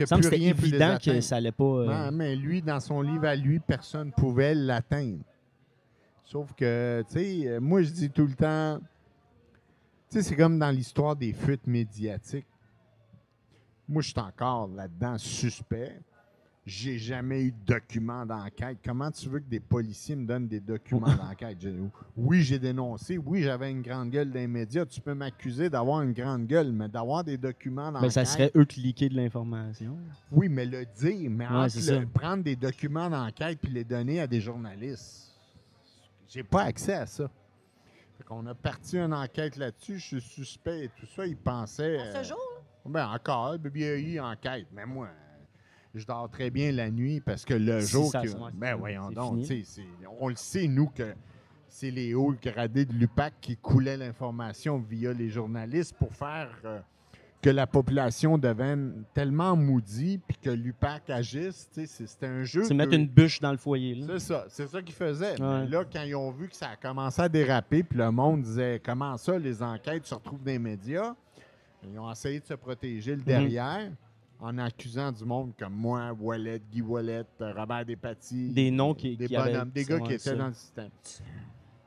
Il me semble évident que ça allait pas. euh, Ouais, mais lui, dans son livre à lui, personne ne pouvait l'atteindre. Sauf que, tu sais, euh, moi, je dis tout le temps, tu sais, c'est comme dans l'histoire des fuites médiatiques. Moi, je suis encore là-dedans suspect. J'ai jamais eu de document d'enquête. Comment tu veux que des policiers me donnent des documents d'enquête? Oui, j'ai dénoncé. Oui, j'avais une grande gueule dans les médias. Tu peux m'accuser d'avoir une grande gueule, mais d'avoir des documents d'enquête. ben, ça serait eux qui liquaient de l'information. Oui, mais le dire, mais Ouais, le- prendre des documents d'enquête puis les donner à des journalistes, j'ai pas accès à ça. Fait qu'on a parti une enquête là-dessus, je suis suspect et tout ça. Ils pensaient. À euh, ce jour, ben encore, il y a eu enquête, mais moi, euh, je dors très bien la nuit parce que le jour ça- que. Ben voyons donc, on le sait, nous, que c'est les hauts gradés de l'UPAC qui coulaient l'information via les journalistes pour faire euh, que la population devienne tellement maudite puis que l'UPAC agisse. C'était un jeu. C'est mettre une bûche dans le foyer. c'est ça, c'est ça qu'ils faisaient. Ouais. Là, quand ils ont vu que ça a commencé à déraper, puis le monde disait comment ça, les enquêtes se retrouvent dans les médias, ils ont essayé de se protéger Mhm. le derrière en accusant du monde comme moi, Wallet, Guy Wallet, euh, Robert Despatie. Des noms qui- des qui bonhommes, des gars qui étaient ça. dans le système.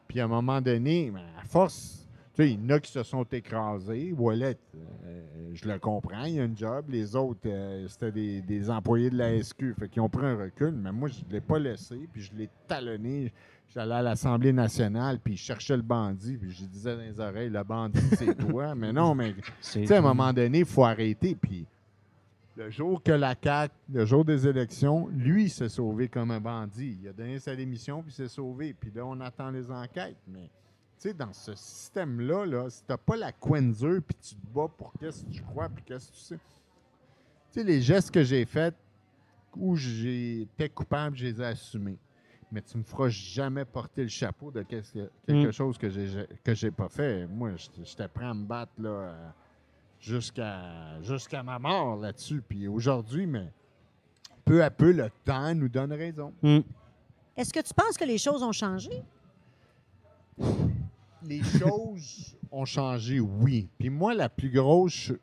Puis à un moment donné, ben, à force, tu sais, il y en a qui se sont écrasés. Wallet, euh, je le comprends, il y a un job. Les autres, euh, c'était des, des employés de la SQ. Fait qu'ils ont pris un recul, mais moi, je ne l'ai pas laissé, puis je l'ai talonné. J'allais à l'Assemblée nationale, puis je cherchais le bandit, puis je disais dans les oreilles, le bandit, c'est toi. Mais non, mais tu sais, à un moment donné, il faut arrêter. Puis le jour que la CAQ, le jour des élections, lui, il s'est sauvé comme un bandit. Il a donné sa démission, puis s'est sauvé. Puis là, on attend les enquêtes. Mais tu sais, dans ce système-là, là, si t'as pas la coinsure, puis tu te bats pour qu'est-ce que tu crois, puis qu'est-ce que tu sais. Tu sais, les gestes que j'ai faits, où j'étais coupable, je les ai assumés. Mais tu me feras jamais porter le chapeau de quelque Mm. chose que j'ai que j'ai pas fait. Moi, j'étais- j'étais prêt à me battre là, euh, jusqu'à jusqu'à ma mort là-dessus. Puis aujourd'hui, mais peu à peu, le temps nous donne raison. Hmm. est-ce que tu penses que les choses ont changé? Les choses ont changé, oui. Puis moi, la plus grosse,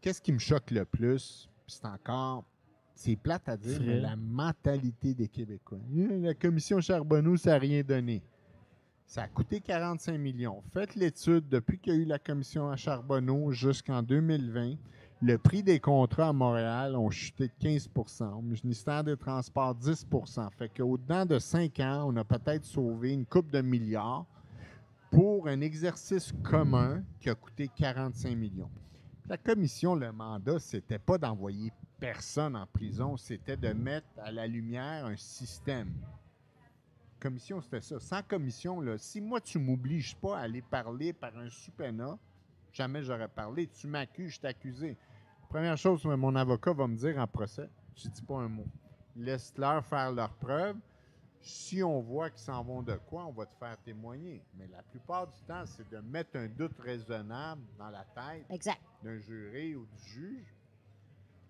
qu'est-ce qui me choque le plus, puis c'est encore, c'est plate à dire, mais la mentalité des Québécois. La commission Charbonneau, ça n'a rien donné. Ça a coûté 45 millions. Faites l'étude depuis qu'il y a eu la commission à Charbonneau jusqu'en 2020. Le prix des contrats à Montréal ont chuté de 15% Au ministère des Transports, 10% Fait qu'au-dedans de 5 ans, on a peut-être sauvé une coupe de milliards pour un exercice commun qui a coûté 45 millions. La commission, le mandat, c'était pas d'envoyer personne en prison, c'était de mettre à la lumière un système. Commission, c'était ça. Sans commission, là, si moi, tu m'obliges pas à aller parler par un subpoena, jamais j'aurais parlé. Tu m'accuses, je t'accusé. Première chose que mon avocat va me dire en procès, je dis pas un mot. Laisse-leur faire leurs preuves. Si on voit qu'ils s'en vont de quoi, on va te faire témoigner. Mais la plupart du temps, c'est de mettre un doute raisonnable dans la tête d'un juré ou du juge.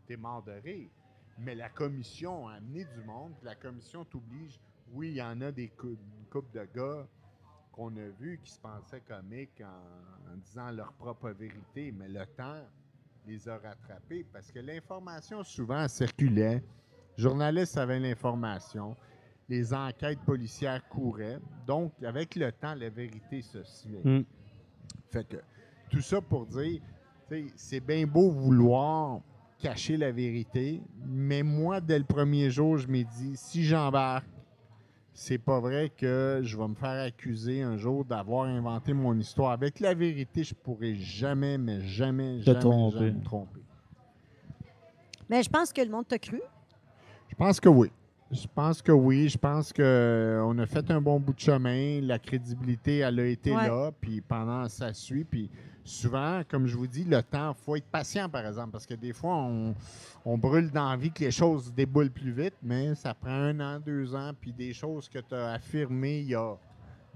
T'es mort de rire. Mais la commission a amené du monde, puis la commission t'oblige. Oui, il y en a des cou- une couple de gars qu'on a vus qui se pensaient comiques en, en disant leur propre vérité, mais le temps les a rattrapés parce que l'information souvent circulait. Les journalistes avaient l'information. Les enquêtes policières couraient. Donc, avec le temps, la vérité se suivait. Hmm. Fait que tout ça pour dire, c'est bien beau vouloir cacher la vérité, mais moi, dès le premier jour, je m'ai dit, si j'embarque, c'est pas vrai que je vais me faire accuser un jour d'avoir inventé mon histoire. Avec la vérité, je pourrais jamais, mais jamais, jamais, tromper. jamais me tromper. Mais je pense que le monde t'a cru. Je pense que oui. Je pense que oui. Je pense qu'on a fait un bon bout de chemin. La crédibilité, elle a été Ouais. là. Puis pendant, ça suit. Puis souvent, comme je vous dis, le temps, il faut être patient, par exemple. Parce que des fois, on, on brûle d'envie que les choses déboulent plus vite. Mais ça prend un an, deux ans. Puis des choses que tu as affirmées il y a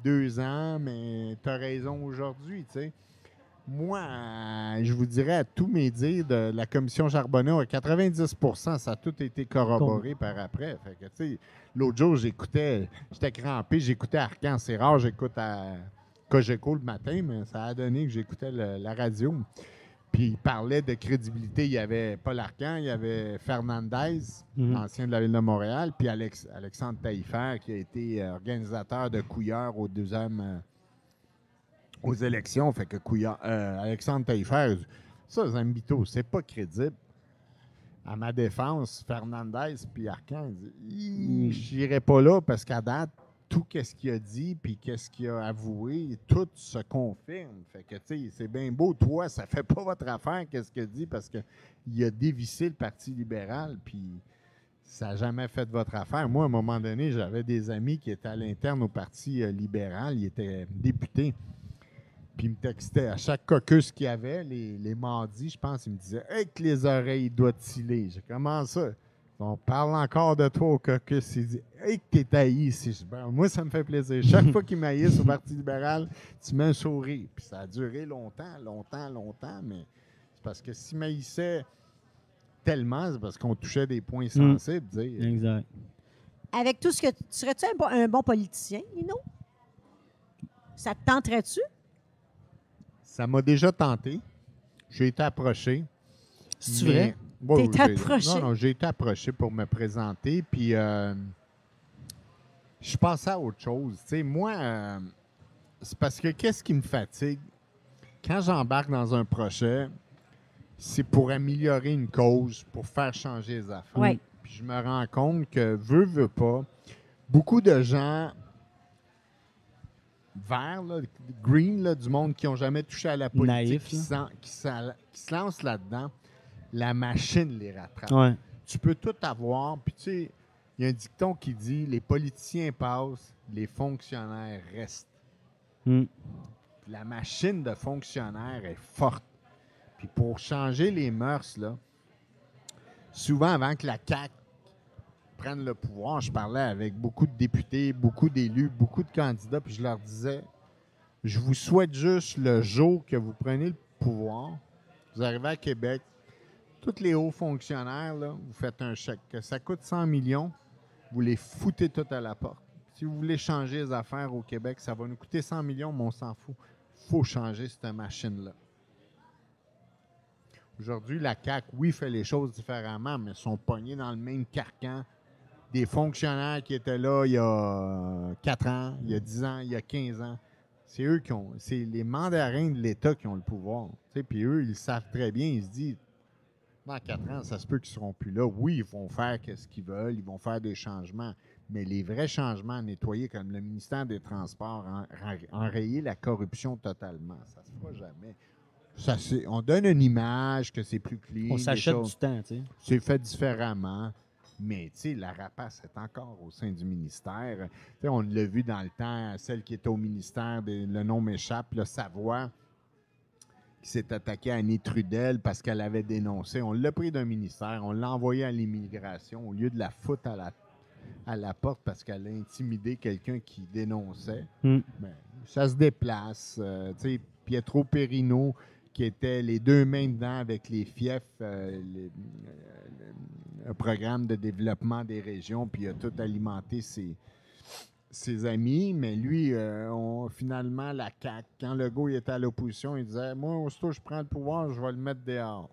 deux ans, mais tu as raison aujourd'hui, tu sais. Moi, je vous dirais à tous mes dires de la commission Charbonneau, à 90% ça a tout été corroboré par après. Fait que, tu sais, l'autre jour, j'écoutais, j'étais crampé, j'écoutais Arcan. C'est rare, j'écoute à Cogeco le matin, mais ça a donné que j'écoutais la radio. Puis il parlait de crédibilité. Il y avait Paul Arcan, il y avait Fernandez, Mhm. ancien de la ville de Montréal, puis Alex- Alexandre Taillefer, qui a été euh, organisateur de Couillard au deuxième euh, aux élections. Fait que Couillard, euh, Alexandre Taillefer, ça, Zambito, c'est pas crédible. À ma défense, Fernandez puis Arcan, il dit, Mm. j'irai pas là parce qu'à date, tout ce qu'il a dit puis qu'est-ce qu'il a avoué, tout se confirme. Fait que, tu sais, c'est bien beau. Toi, ça fait pas votre affaire, qu'est-ce qu'il a dit, parce qu'il a dévissé le Parti libéral, puis ça n'a jamais fait votre affaire. Moi, à un moment donné, j'avais des amis qui étaient à l'interne au Parti euh, libéral. Ils étaient députés. Puis ils me textaient à chaque caucus qu'il y avait, les, les mardis, je pense, ils me disaient Hey, que les oreilles doivent t'iller. J'ai comment ça? On parle encore de toi au caucus. Il dit Hey, que t'es haï ici. Ben, moi, ça me fait plaisir. Chaque fois qu'ils m'haïssent au Parti libéral, tu mets un sourire. Puis ça a duré longtemps, longtemps, longtemps, mais c'est parce que s'ils m'haïssaient tellement, c'est parce qu'on touchait des points sensibles. dire. Exact. Avec tout ce que. Serais-tu un, bon- un bon politicien, Lino? Ça te tenterait-tu? Ça m'a déjà tenté. J'ai été approché. C'est vrai? T'es approché? Non, non, j'ai été approché pour me présenter. Puis, euh, je pensais à autre chose. Tu sais, moi, euh, c'est parce que qu'est-ce qui me fatigue? Quand j'embarque dans un projet, c'est pour améliorer une cause, pour faire changer les affaires. Puis je me rends compte que, veut, veut pas, beaucoup de gens verts, là, green, là, du monde qui n'ont jamais touché à la politique, Naïf, qui, qui se lancent là-dedans, la machine les rattrape. Ouais. Tu peux tout avoir, puis tu sais, il y a un dicton qui dit les politiciens passent, les fonctionnaires restent. Mm. La machine de fonctionnaire est forte. Puis pour changer les mœurs, là, souvent avant que la CAQ prenne le pouvoir, je parlais avec beaucoup de députés, beaucoup d'élus, beaucoup de candidats, puis je leur disais, je vous souhaite juste le jour que vous prenez le pouvoir, vous arrivez à Québec, tous les hauts fonctionnaires, là, vous faites un chèque. Que ça coûte 100 millions, vous les foutez tout à la porte. Si vous voulez changer les affaires au Québec, ça va nous coûter 100 millions, mais on s'en fout. faut changer cette machine-là. Aujourd'hui, la CAQ, oui, fait les choses différemment, mais sont pognés dans le même carcan des fonctionnaires qui étaient là il y a 4 ans, il y a 10 ans, il y a 15 ans. C'est eux qui ont. C'est les mandarins de l'État qui ont le pouvoir. Puis eux, ils savent très bien, ils se disent dans 4 ans, ça se peut qu'ils ne seront plus là. Oui, ils vont faire ce qu'ils veulent, ils vont faire des changements. Mais les vrais changements nettoyer, comme le ministère des Transports, en- en- enrayer la corruption totalement, ça ne se fera jamais. Ça, on donne une image que c'est plus clean. On s'achète du temps, tu sais. c'est fait différemment. Mais, tu sais, la rapace est encore au sein du ministère. On l'a vu dans le temps, celle qui était au ministère, des- le nom m'échappe, le Savoie, qui s'est attaquée à Annie Trudel parce qu'elle avait dénoncé. On l'a pris d'un ministère, on l'a envoyé à l'immigration au lieu de la foutre à la, à la porte parce qu'elle a intimidé quelqu'un qui dénonçait. Mm. Ben, ça se déplace. euh, tu sais, Pietro Perino, qui était les deux mains dedans avec les fiefs, euh, les- euh, le- programme de développement des régions, puis il a tout alimenté ses, ses amis. Mais lui, euh, finalement, la CAQ, quand Legault il était à l'opposition, il disait Moi, aussitôt je prends le pouvoir, je vais le mettre dehors.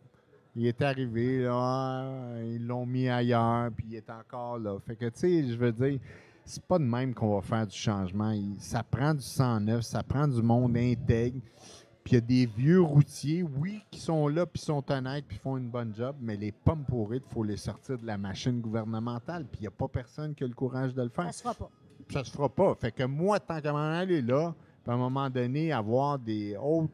Il est arrivé, là, ils l'ont mis ailleurs, puis il est encore là. Fait que, tu sais, je veux dire, c'est pas de même qu'on va faire du changement. Ça prend du sang neuf, ça prend du monde intègre. Puis il y a des vieux routiers, oui, qui sont là, puis sont honnêtes, puis font une bonne job, mais les pommes pourrites, il faut les sortir de la machine gouvernementale, puis il n'y a pas personne qui a le courage de le faire Ça se fera pas. Ça se fera pas. Fait que moi, tant qu'à m'en aller là, puis à un moment donné, avoir des hautes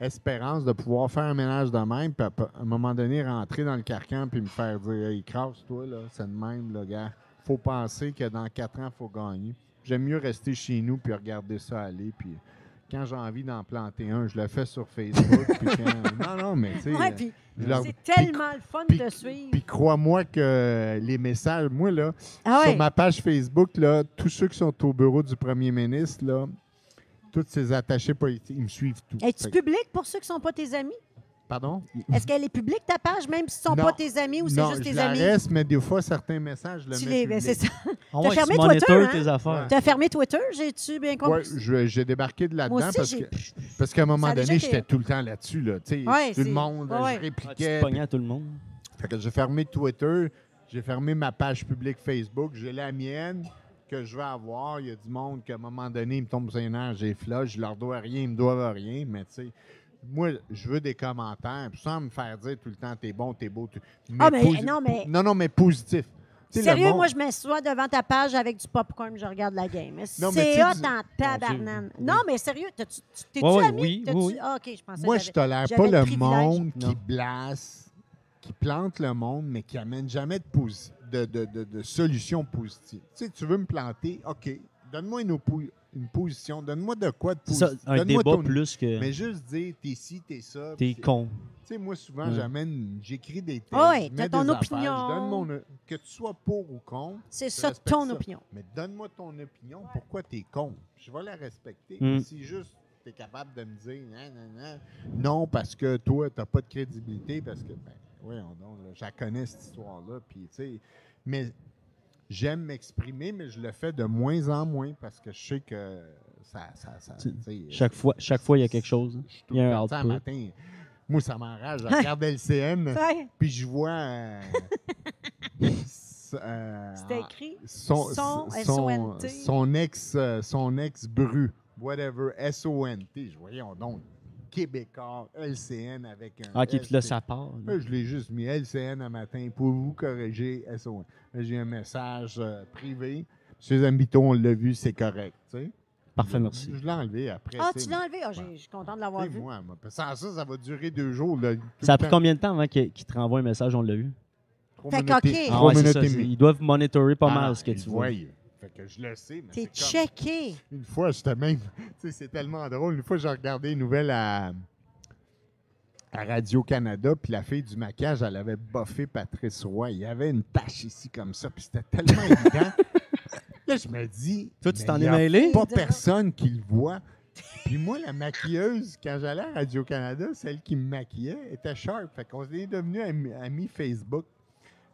espérances de pouvoir faire un ménage de même, puis à, un moment donné, rentrer dans le carcan puis me faire dire Hey, crasse-toi, là, c'est de même, là, gars. faut penser que dans quatre ans, il faut gagner. J'aime mieux rester chez nous puis regarder ça aller. Puis quand j'ai envie d'en planter un, je le fais sur Facebook. puis quand- Non, non, mais tu sais. Ouais, puis je leur- c'est tellement le fun puis- de suivre. Puis crois-moi que les messages, moi, là, Ah ouais. sur ma page Facebook, là, tous ceux qui sont au bureau du premier ministre, là, tous ces attachés politiques, ils me suivent tous. Es-tu public pour ceux qui ne sont pas tes amis? Pardon? Est-ce qu'elle est publique, ta page, même si ce ne sont Non. pas tes amis ou c'est non, juste je tes la amis? reste, mais des fois, certains messages, je le Tu mets les, ben, public. c'est ça. Ah ouais, fermé Twitter, hein? tes affaires. Tu as fermé Twitter, j'ai-tu bien Ouais, compris? je- j'ai débarqué de là-dedans Moi aussi, parce j'ai. que parce qu'à un moment Ça a déjà donné, été- j'étais tout le temps là-dessus. Là, Tu sais, Ouais, tout le monde, ouais, je. Ah, tu répliquais. te pognais à tout le monde? Fait que j'ai fermé Twitter, j'ai fermé ma page publique Facebook, j'ai la mienne que je vais avoir. Il y a du monde qu'à un moment donné, ils me tombent sur les nerfs, j'ai flush, je leur dois rien, ils me doivent rien, mais tu sais. Moi, je veux des commentaires, sans me faire dire tout le temps t'es bon, t'es beau. tu- Ah, mais posi- non, mais- Non, non, mais positif. Sérieux, monde- moi, je m'assois devant ta page avec du popcorn, je regarde la game. Mais C'est hot en tabarnane. Non, mais sérieux, t'es-tu Ouais, ouais, ami? oui, oui, oui. Ah, OK, je pensais Moi, je tolère j'avais pas le monde Non. qui blasse, qui plante le monde, mais qui amène jamais de, posi- de, de, de, de solution positive. Tu sais, tu veux me planter, OK, donne-moi une, une position, donne-moi de quoi de positif. un débat ton- plus que Mais juste dire, t'es ci, t'es ça. t'es con. Tu sais, moi, souvent, Ouais. j'amène, j'écris des textes, t'as mets ton des opinion. affaires, je donne mon... Que tu sois pour ou contre, C'est ça ton ça. opinion. mais donne-moi ton opinion, pourquoi t'es con. Je vais la respecter. Mm. Si juste t'es capable de me dire non, non, non, non, parce que toi, t'as pas de crédibilité, parce que, ben, oui, donc, là, je la connais cette histoire-là, puis tu sais, mais j'aime m'exprimer, mais je le fais de moins en moins parce que je sais que ça. ça, Chaque fois, chaque fois, il y a quelque chose. je suis tout il y a le un output. matin, moi, ça m'enrage. Je regarde LCN, puis je vois. euh, s- euh, C'était écrit. son, Son, son, son ex euh, son ex bru whatever S-O-N-T je voyons donc Québécois LCN avec un Ah, ok, puis là, ça part. là. Je l'ai juste mis LCN un matin pour vous corriger j'ai un message euh, privé Monsieur Zambito on l'a vu c'est correct tu sais Parfait, merci. je l'ai enlevé après Ah, tu l'as enlevé? Ah, j'ai- je suis content de l'avoir vu. moi, moi, sans ça ça va durer deux jours là, Ça a pris combien de temps avant qu'il qu'il te renvoie un message? On l'a vu. Trois Fait minutes qu'ok. Ah trois ouais, ça. Ils doivent monitorer pas Ah, mal ce que tu vois. voient. Que je le sais, mais T'es c'est comme- checké. Une fois, j'étais même. Tu sais, c'est tellement drôle. Une fois, j'ai regardé une nouvelle à, à Radio-Canada, puis la fille du maquillage, elle avait boffé Patrice Roy. Il y avait une tache ici comme ça, puis c'était tellement évident. Là, je me dis. Toi, tu mais t'en il es a mêlé? Pas personne qui le voit. Puis moi, la maquilleuse, quand j'allais à Radio-Canada, celle qui me maquillait, était sharp. Fait qu'on est devenus amis Facebook.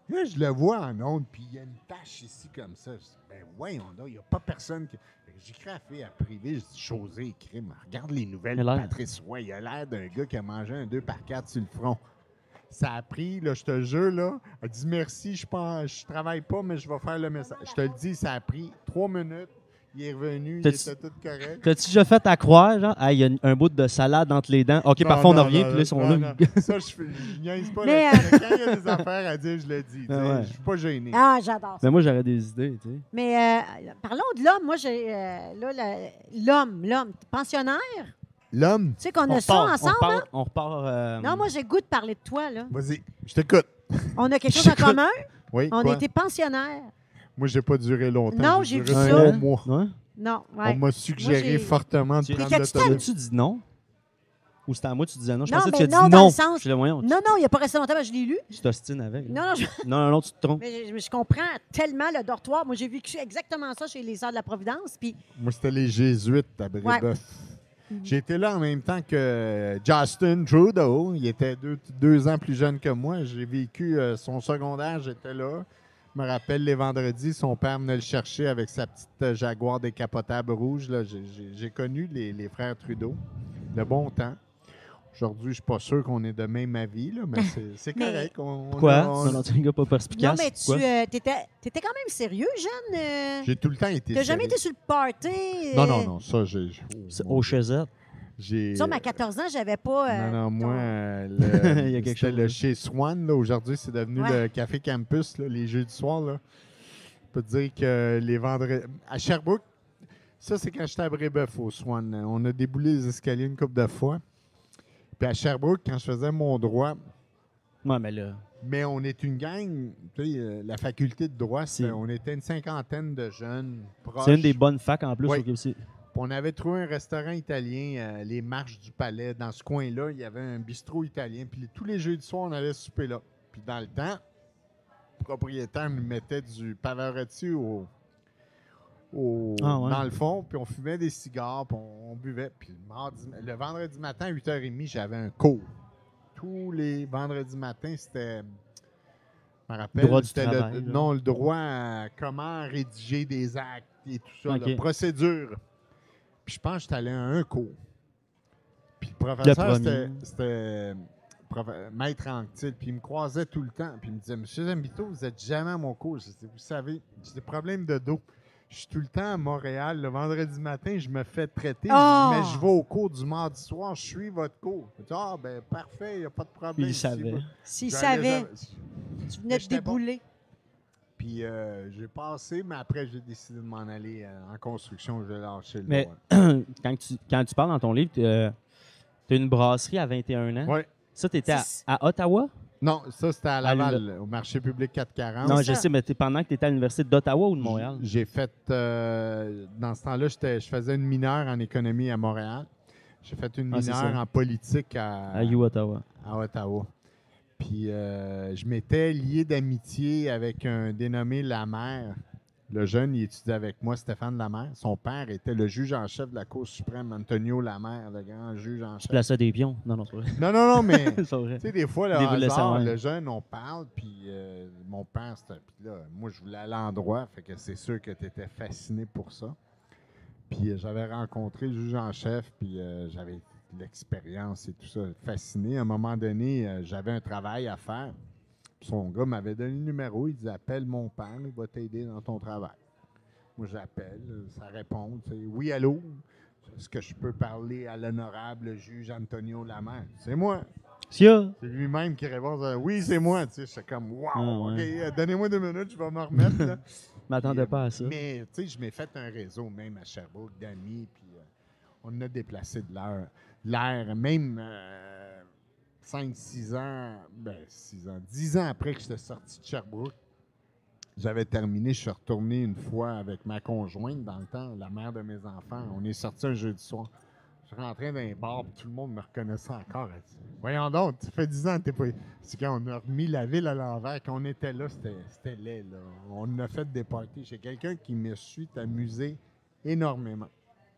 Là, je le vois en ondes, puis il y a une tache ici comme ça. Je dis, ben voyons donc, il n'y a pas personne qui. J'écris à fille à privé, je dis, José, mais regarde les nouvelles de. Patrice Roy. Il a l'air d'un gars qui a mangé un 2 par 4 sur le front. Ça a pris, là, je te jure, là, elle dit merci, je pense, je travaille pas, mais je vais faire le message. Je te le dis, ça a pris trois minutes. Il est revenu, il était tout correct. T'as-tu déjà fait à croire, genre, ah, il y a un bout de salade entre les dents? Ok, Non, parfois on non, en revient, non, puis là, ils sont non, là. non. Ça, je, niaise pas. Mais, mais quand il y a des affaires à dire, je le dis. Ah ouais. Je suis pas gêné. Ah, j'adore ça. Mais moi, j'aurais des idées, tu sais. Mais euh, parlons de l'homme. Moi, j'ai. euh, là, l'homme, l'homme. Pensionnaire? L'homme, Tu sais qu'on On a ça on ensemble, repart, hein? on repart, euh, Non, moi, j'ai goût de parler de toi, là. vas-y, je t'écoute. On a quelque chose en commun? Oui, On quoi? était pensionnaires. Moi, j'ai pas duré longtemps. Non, j'ai vu duré ça. trois mois. Ouais. Non, On m'a suggéré j'ai- fortement de Tu- prendre T'étais-tu l'autobus. Tu dis non? Ou c'était à moi, tu disais non? Je Non, pensais que mais tu as non, dit dans non. le sens- Je suis là, voyons, tu- Non, non, il n'y a pas resté longtemps, mais je l'ai lu. tu t'ostines avec. là. Non, non, je, Non, non, non, tu te trompes. mais je, je comprends tellement le dortoir. Moi, j'ai vécu exactement ça chez les Sœurs de la Providence. Puis, Moi, c'était les Jésuites à Brébeuf. J'ai été là en même temps que Justin Trudeau. Il était deux, deux ans plus jeune que moi. J'ai vécu euh, son secondaire, j'étais là. Je me rappelle les vendredis, son père venait le chercher avec sa petite euh, Jaguar décapotable rouge. là. J'ai- connu les, les frères Trudeau. Le bon temps. Aujourd'hui, je suis pas sûr qu'on est de même avis, là, mais c'est- correct. On- on Quoi? a- on- Non, non, tu es un gars pas perspicace. non, mais tu euh, étais, quand même sérieux, jeune. euh, J'ai tout le temps été. T'as jamais sérieux. été sur le party. euh, Non, non, non. Ça, j'ai. Oh, Au. Chezette. J'ai. Tu sais, mais à 14 ans, j'avais pas. euh, Non, non, moi, ton- euh, le, Il y a quelque chose, le chez Swan. là. Aujourd'hui, c'est devenu Ouais. le Café Campus, là, les jeux du soir. Là. Je peux te dire que les vendredis... À Sherbrooke, ça, c'est quand j'étais à Brébeuf au Swan. On a déboulé les escaliers une couple de fois. Puis à Sherbrooke, quand je faisais mon droit, Ouais, mais là. mais on est une gang, tu sais, euh, la faculté de droit, c'est- on était une cinquantaine de jeunes proches. C'est une des bonnes facs en plus Oui. au On avait trouvé un restaurant italien, euh, les Marches du Palais. Dans ce coin-là, il y avait un bistrot italien. Puis tous les jeudis soirs, on allait souper là. Puis dans le temps, le propriétaire nous mettait du Pavarotti au, au- Ah ouais. dans le fond. Puis on fumait des cigares, puis on, on buvait. Puis le, mardi- le vendredi matin, à 8h30, j'avais un cours. tous les vendredis matins, c'était. Je me rappelle, Droit du le- travail, là. non, le droit à comment rédiger des actes et tout ça, Ok. la procédure. Puis je pense que j'étais allé à un cours. Puis le professeur, c'était maître Anctil, puis il me croisait tout le temps. Puis il me disait Monsieur Zambito, vous n'êtes jamais à mon cours. Je disais, vous savez, j'ai des problèmes de dos. Je suis tout le temps à Montréal. Le vendredi matin, je me fais traiter. Je dis, Oh! mais je vais au cours du mardi soir. Je suis votre cours. Il dit, ah, ben parfait, il n'y a pas de problème. Il Si savait. S'il savait, jamais- tu venais de bon. Puis euh, j'ai passé, mais après, j'ai décidé de m'en aller euh, en construction. J'ai lâché le Mais- droit. quand, tu, quand tu parles dans ton livre, tu as une brasserie à 21 ans. Ouais. Ça, tu étais à, Ottawa? Non, ça, c'était à À Laval, au marché public 440. non, je sais, mais t'es- pendant que tu étais à l'Université d'Ottawa ou de Montréal? J'ai fait, euh, dans ce temps-là, j'étais- je faisais une mineure en économie à Montréal. J'ai fait une Ah, mineure en politique à, À U Ottawa. à Ottawa. Puis euh, je m'étais lié d'amitié avec un dénommé Lamère. Le jeune, il étudiait avec moi, Stéphane Lamère. Son père était le juge en chef de la Cour suprême, Antonio Lamère, le grand juge en Tu chef. plaçais des pions? Non, non, c'est vrai. Non, non, non, mais tu sais, des fois, le hasard, le jeune, on parle, puis euh, mon père, c'était. Puis là, moi, je voulais aller à l'endroit, fait que c'est sûr que tu étais fasciné pour ça. Puis euh, j'avais rencontré le juge en chef, puis euh, j'avais l'expérience et tout ça, fasciné. À un moment donné, euh, j'avais un travail à faire. Son gars m'avait donné le numéro, il dit Appelle mon père, il va t'aider dans ton travail. Moi, j'appelle, euh, ça répond, Oui, allô? Est-ce que je peux parler à l'honorable juge Antonio Lamère? C'est moi. C'est lui-même qui répond euh, Oui, c'est moi. Tu sais, c'est comme Wow, Ah, OK, ouais. donnez-moi deux minutes, je vais me remettre. là. Je m'attendais pas à ça. Mais tu sais, je m'ai fait un réseau même à Sherbrooke d'amis, puis euh, on a déplacé de l'air. L'air, même 5-6 ans, ben 6 ans, 10 ans après que j'étais sorti de Sherbrooke, j'avais terminé, je suis retourné une fois avec ma conjointe dans le temps, la mère de mes enfants. On est sorti un jeudi soir. Je rentrais dans un bar, tout le monde me reconnaissait encore. Voyons donc, tu fais 10 ans, t'es pas. C'est quand on a remis la ville à l'envers, quand on était là, c'était c'était laid. Là. On a fait des parties. J'ai quelqu'un qui me suit amusé énormément.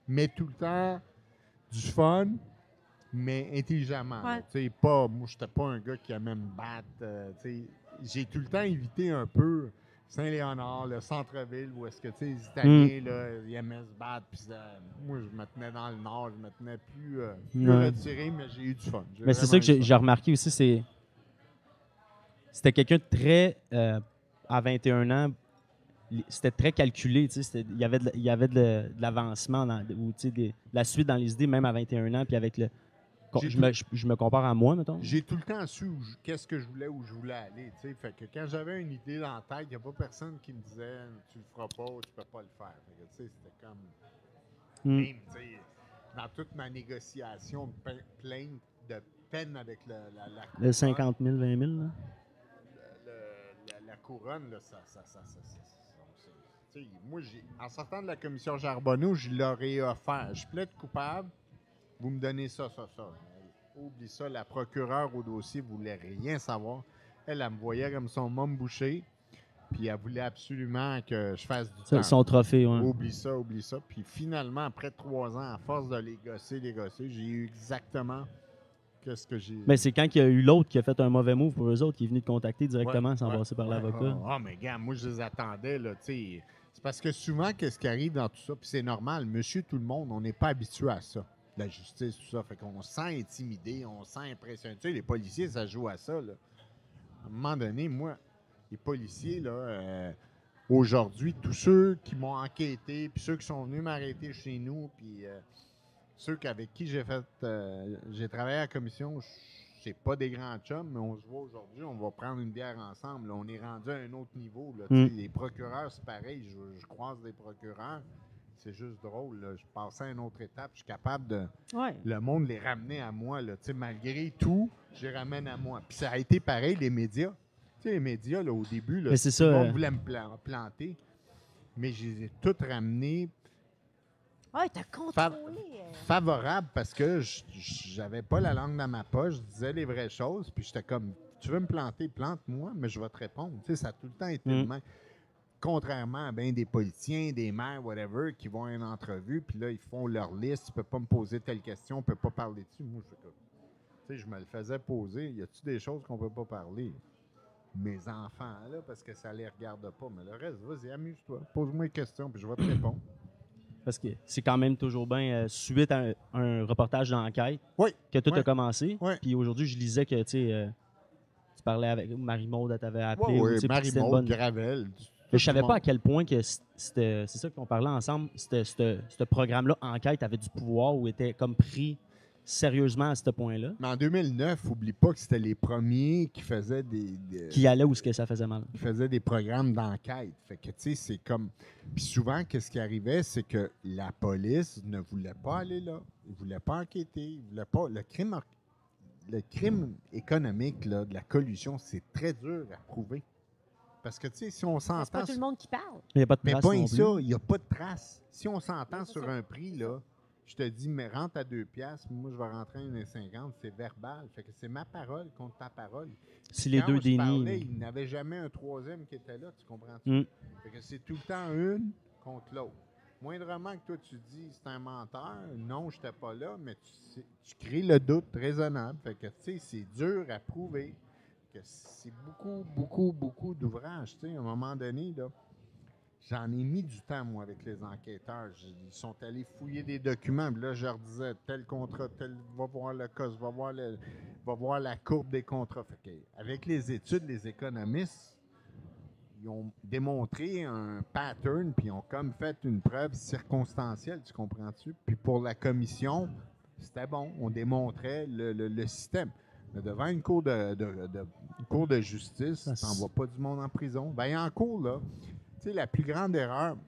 Mais tout le temps, du fun, mais intelligemment. Ouais. Sais, pas, moi, j'étais pas un gars qui aimait me battre. euh, tu sais. J'ai tout le temps évité un peu Saint-Léonard, le centre-ville, où est-ce que, tu sais, les Italiens, là, ils aimaient se battre. Puis ça- moi, je me tenais dans le nord, je me tenais plus, euh, plus Ouais. retiré, mais j'ai eu du fun. Mais c'est ça que j'ai remarqué aussi, c'est. C'était quelqu'un de très. euh, à 21 ans, c'était très calculé. tu sais, c'était- Il y avait de, il y avait de, le- de l'avancement dans- ou tu sais, des- de la suite dans les idées, même à 21 ans. Puis avec le. Je me, je, je me compare à moi, mettons. J'ai tout le temps su qu'est-ce que je voulais, où je voulais aller. Fait que quand j'avais une idée dans la tête, il n'y a pas personne qui me disait tu le feras pas ou tu peux pas le faire. C'était comme. Mm. Même, dans toute ma négociation de plainte, de peine avec le- la, la Le 50 000, 20 000. Là. le- la, la couronne, là, ça. ça, ça, ça, moi, j'ai- en sortant de la commission Charbonneau, je leur ai offert. Je plaide coupable, vous me donnez ça, ça, ça. Oublie ça, la procureure au dossier voulait rien savoir. Elle, elle me voyait comme son môme bouché, puis elle voulait absolument que je fasse du Ça, temps. Son trophée, ouais. Oublie ça, oublie ça. Puis finalement, après trois ans, à force de les gosser, les gosser, j'ai eu exactement qu'est-ce que j'ai. Mais c'est quand il y a eu l'autre qui a fait un mauvais move pour eux autres, qui est venu te contacter directement Ouais, sans ouais, passer par ouais. l'avocat. Ah, ah, mais gars, moi, je les attendais, là, tu sais. C'est parce que souvent, qu'est-ce qui arrive dans tout ça, puis c'est normal, monsieur tout le monde, on n'est pas habitué à ça. La justice, tout ça. Fait qu'on se sent intimidé, on se sent impressionné. Tu sais, les policiers, ça joue à ça, là. À un moment donné, moi, les policiers, là, euh, aujourd'hui, tous ceux qui m'ont enquêté, puis ceux qui sont venus m'arrêter chez nous, puis euh, ceux avec qui j'ai fait, euh, j'ai travaillé à la commission, c'est pas des grands chums, mais on se voit aujourd'hui, on va prendre une bière ensemble. là. on est rendu à un autre niveau. là. Mm. Les procureurs, c'est pareil. Je, je croise des procureurs. C'est juste drôle. là. Je passais à une autre étape. Je suis capable de. Ouais. Le monde les ramener à moi. Là. Tu sais, Malgré tout, je les ramène à moi. Puis ça a été pareil, les médias. Tu sais, les médias, là, au début, là, tout le monde euh, voulait me plan- planter. Mais je les ai toutes ramenées Ouais, t'as contrôlé. euh. favorable parce que j'avais pas la langue dans ma poche, je disais les vraies choses, puis j'étais comme, tu veux me planter, plante-moi, mais je vais te répondre. Tu sais, ça a tout le temps été Mm. le même. Contrairement à bien des politiciens, des maires, whatever, qui vont à une entrevue, puis là, ils font leur liste, tu peux pas me poser telle question, on peut pas parler dessus. Moi, je fais comme, sais, je me le faisais poser. Y a-tu des choses qu'on peut pas parler? Mes enfants, là, parce que ça les regarde pas. Mais le reste, vas-y, amuse-toi. Pose-moi une question, puis je vais te répondre. Parce que c'est quand même toujours bien euh, suite à un, un reportage d'enquête Oui. que tout a commencé. Puis aujourd'hui, je lisais que tu sais, euh, tu parlais avec Marie-Maude, elle t'avait appelé. Oui, ou, oui, tu sais, puis que c'était une Marie-Maud, bonne- Gravel. Je savais pas à quel point que c'est ça qu'on parlait ensemble. Ce programme-là, Enquête, avait du pouvoir ou était comme pris sérieusement à ce point-là? Mais en 2009, oublie pas que c'était les premiers qui faisaient des, des- Qui allait où ce que ça faisait mal. qui faisaient des programmes d'enquête. Fait que, tu sais, c'est comme... Puis souvent, qu'est-ce qui arrivait, c'est que la police ne voulait pas aller là. Ils ne voulaient pas enquêter. Ils voulaient pas... Le crime, le crime économique, là, de la collusion, c'est très dur à prouver. Parce que, tu sais, si on C'est pas s'entend... tout le monde qui parle. Il n'y a pas de Mais pas non ça, il n'y a pas de trace. Si on s'entend sur ça. un prix, là, je te dis, mais rentre à deux piastres, moi je vais rentrer à 1,50, c'est verbal. Fait que c'est ma parole contre ta parole. Si les deux dénient. il n'avait jamais un troisième qui était là, tu comprends-tu? Mm. Fait que c'est tout le temps une contre l'autre. Moindrement que toi tu dis c'est un menteur, non, je n'étais pas là, mais tu, sais- tu crées le doute raisonnable. Fait que tu sais, c'est dur à prouver c'est beaucoup, beaucoup, beaucoup d'ouvrages. À un moment donné, là, j'en ai mis du temps, moi, avec les enquêteurs. Ils sont allés fouiller des documents. Là, je leur disais, tel contrat, tel, va voir le COS, va voir, le, va voir la courbe des contrats. Avec les études, les économistes, ils ont démontré un pattern, puis ils ont comme fait une preuve circonstancielle, tu comprends-tu? Puis pour la commission, c'était bon, on démontrait le système. Mais devant une cour de, de- de- une cour de justice, pas du monde en prison. Ben, en cours, là, tu sais, la plus grande erreur,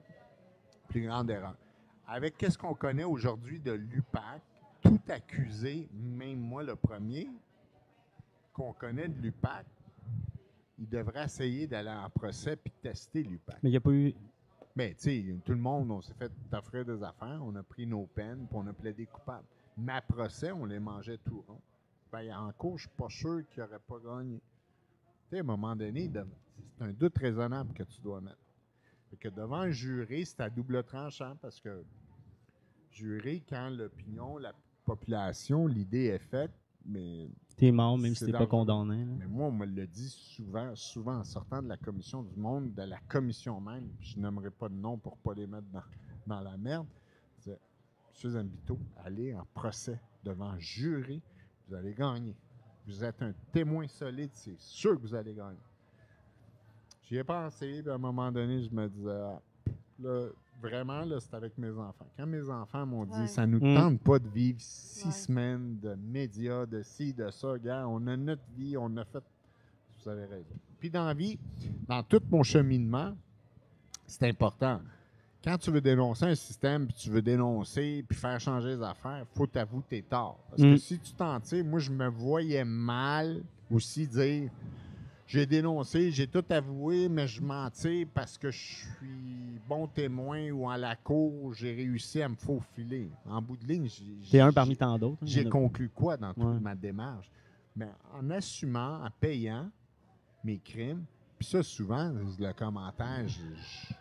plus grande erreur, avec qu'est-ce qu'on connaît aujourd'hui de l'UPAC, tout accusé, même moi le premier, qu'on connaît de l'UPAC, il devrait essayer d'aller en procès puis tester l'UPAC. Mais il n'y a pas eu. Mais tu sais, tout le monde, on s'est fait offrir des affaires, on a pris nos peines, puis on a plaidé coupable. Mais à procès, on les mangeait tout rond. Ben, en cours, je suis pas sûr qu'il n'aurait pas gagné. Tu sais, à un moment donné, c'est un doute raisonnable que tu dois mettre. Fait que devant un juré, c'est à double tranchant parce que juré, quand l'opinion, la population, l'idée est faite, mais T'es mort, même si t'es pas condamné. là. mais moi, on me le dit souvent, souvent en sortant de la commission du monde, de la commission même, je n'aimerais pas de nom pour pas les mettre dans, dans la merde. Monsieur Zambito, allez en procès devant jury, vous allez gagner. Vous êtes un témoin solide, c'est sûr que vous allez gagner. J'y ai pensé, puis à un moment donné, je me disais, ah, là, vraiment, là, c'est avec mes enfants. Quand mes enfants m'ont dit, Ouais. ça nous Mm. tente pas de vivre six Ouais. semaines de médias, de ci, de ça, gars, on a notre vie, on a fait. Vous avez raison. Puis dans la vie, dans tout mon cheminement, c'est important. Quand tu veux dénoncer un système, puis tu veux dénoncer, puis faire changer les affaires, faut t'avouer tes torts. Parce que Mm. si tu t'en tires, moi, je me voyais mal aussi dire j'ai dénoncé, j'ai tout avoué, mais je m'en tire parce que je suis bon témoin ou à la cour, j'ai réussi à me faufiler. En bout de ligne, j'ai- un parmi tant d'autres. hein, j'ai en conclu quoi dans toute Ouais. ma démarche? Mais en assumant, en payant mes crimes, puis ça, souvent, le commentaire, je, je-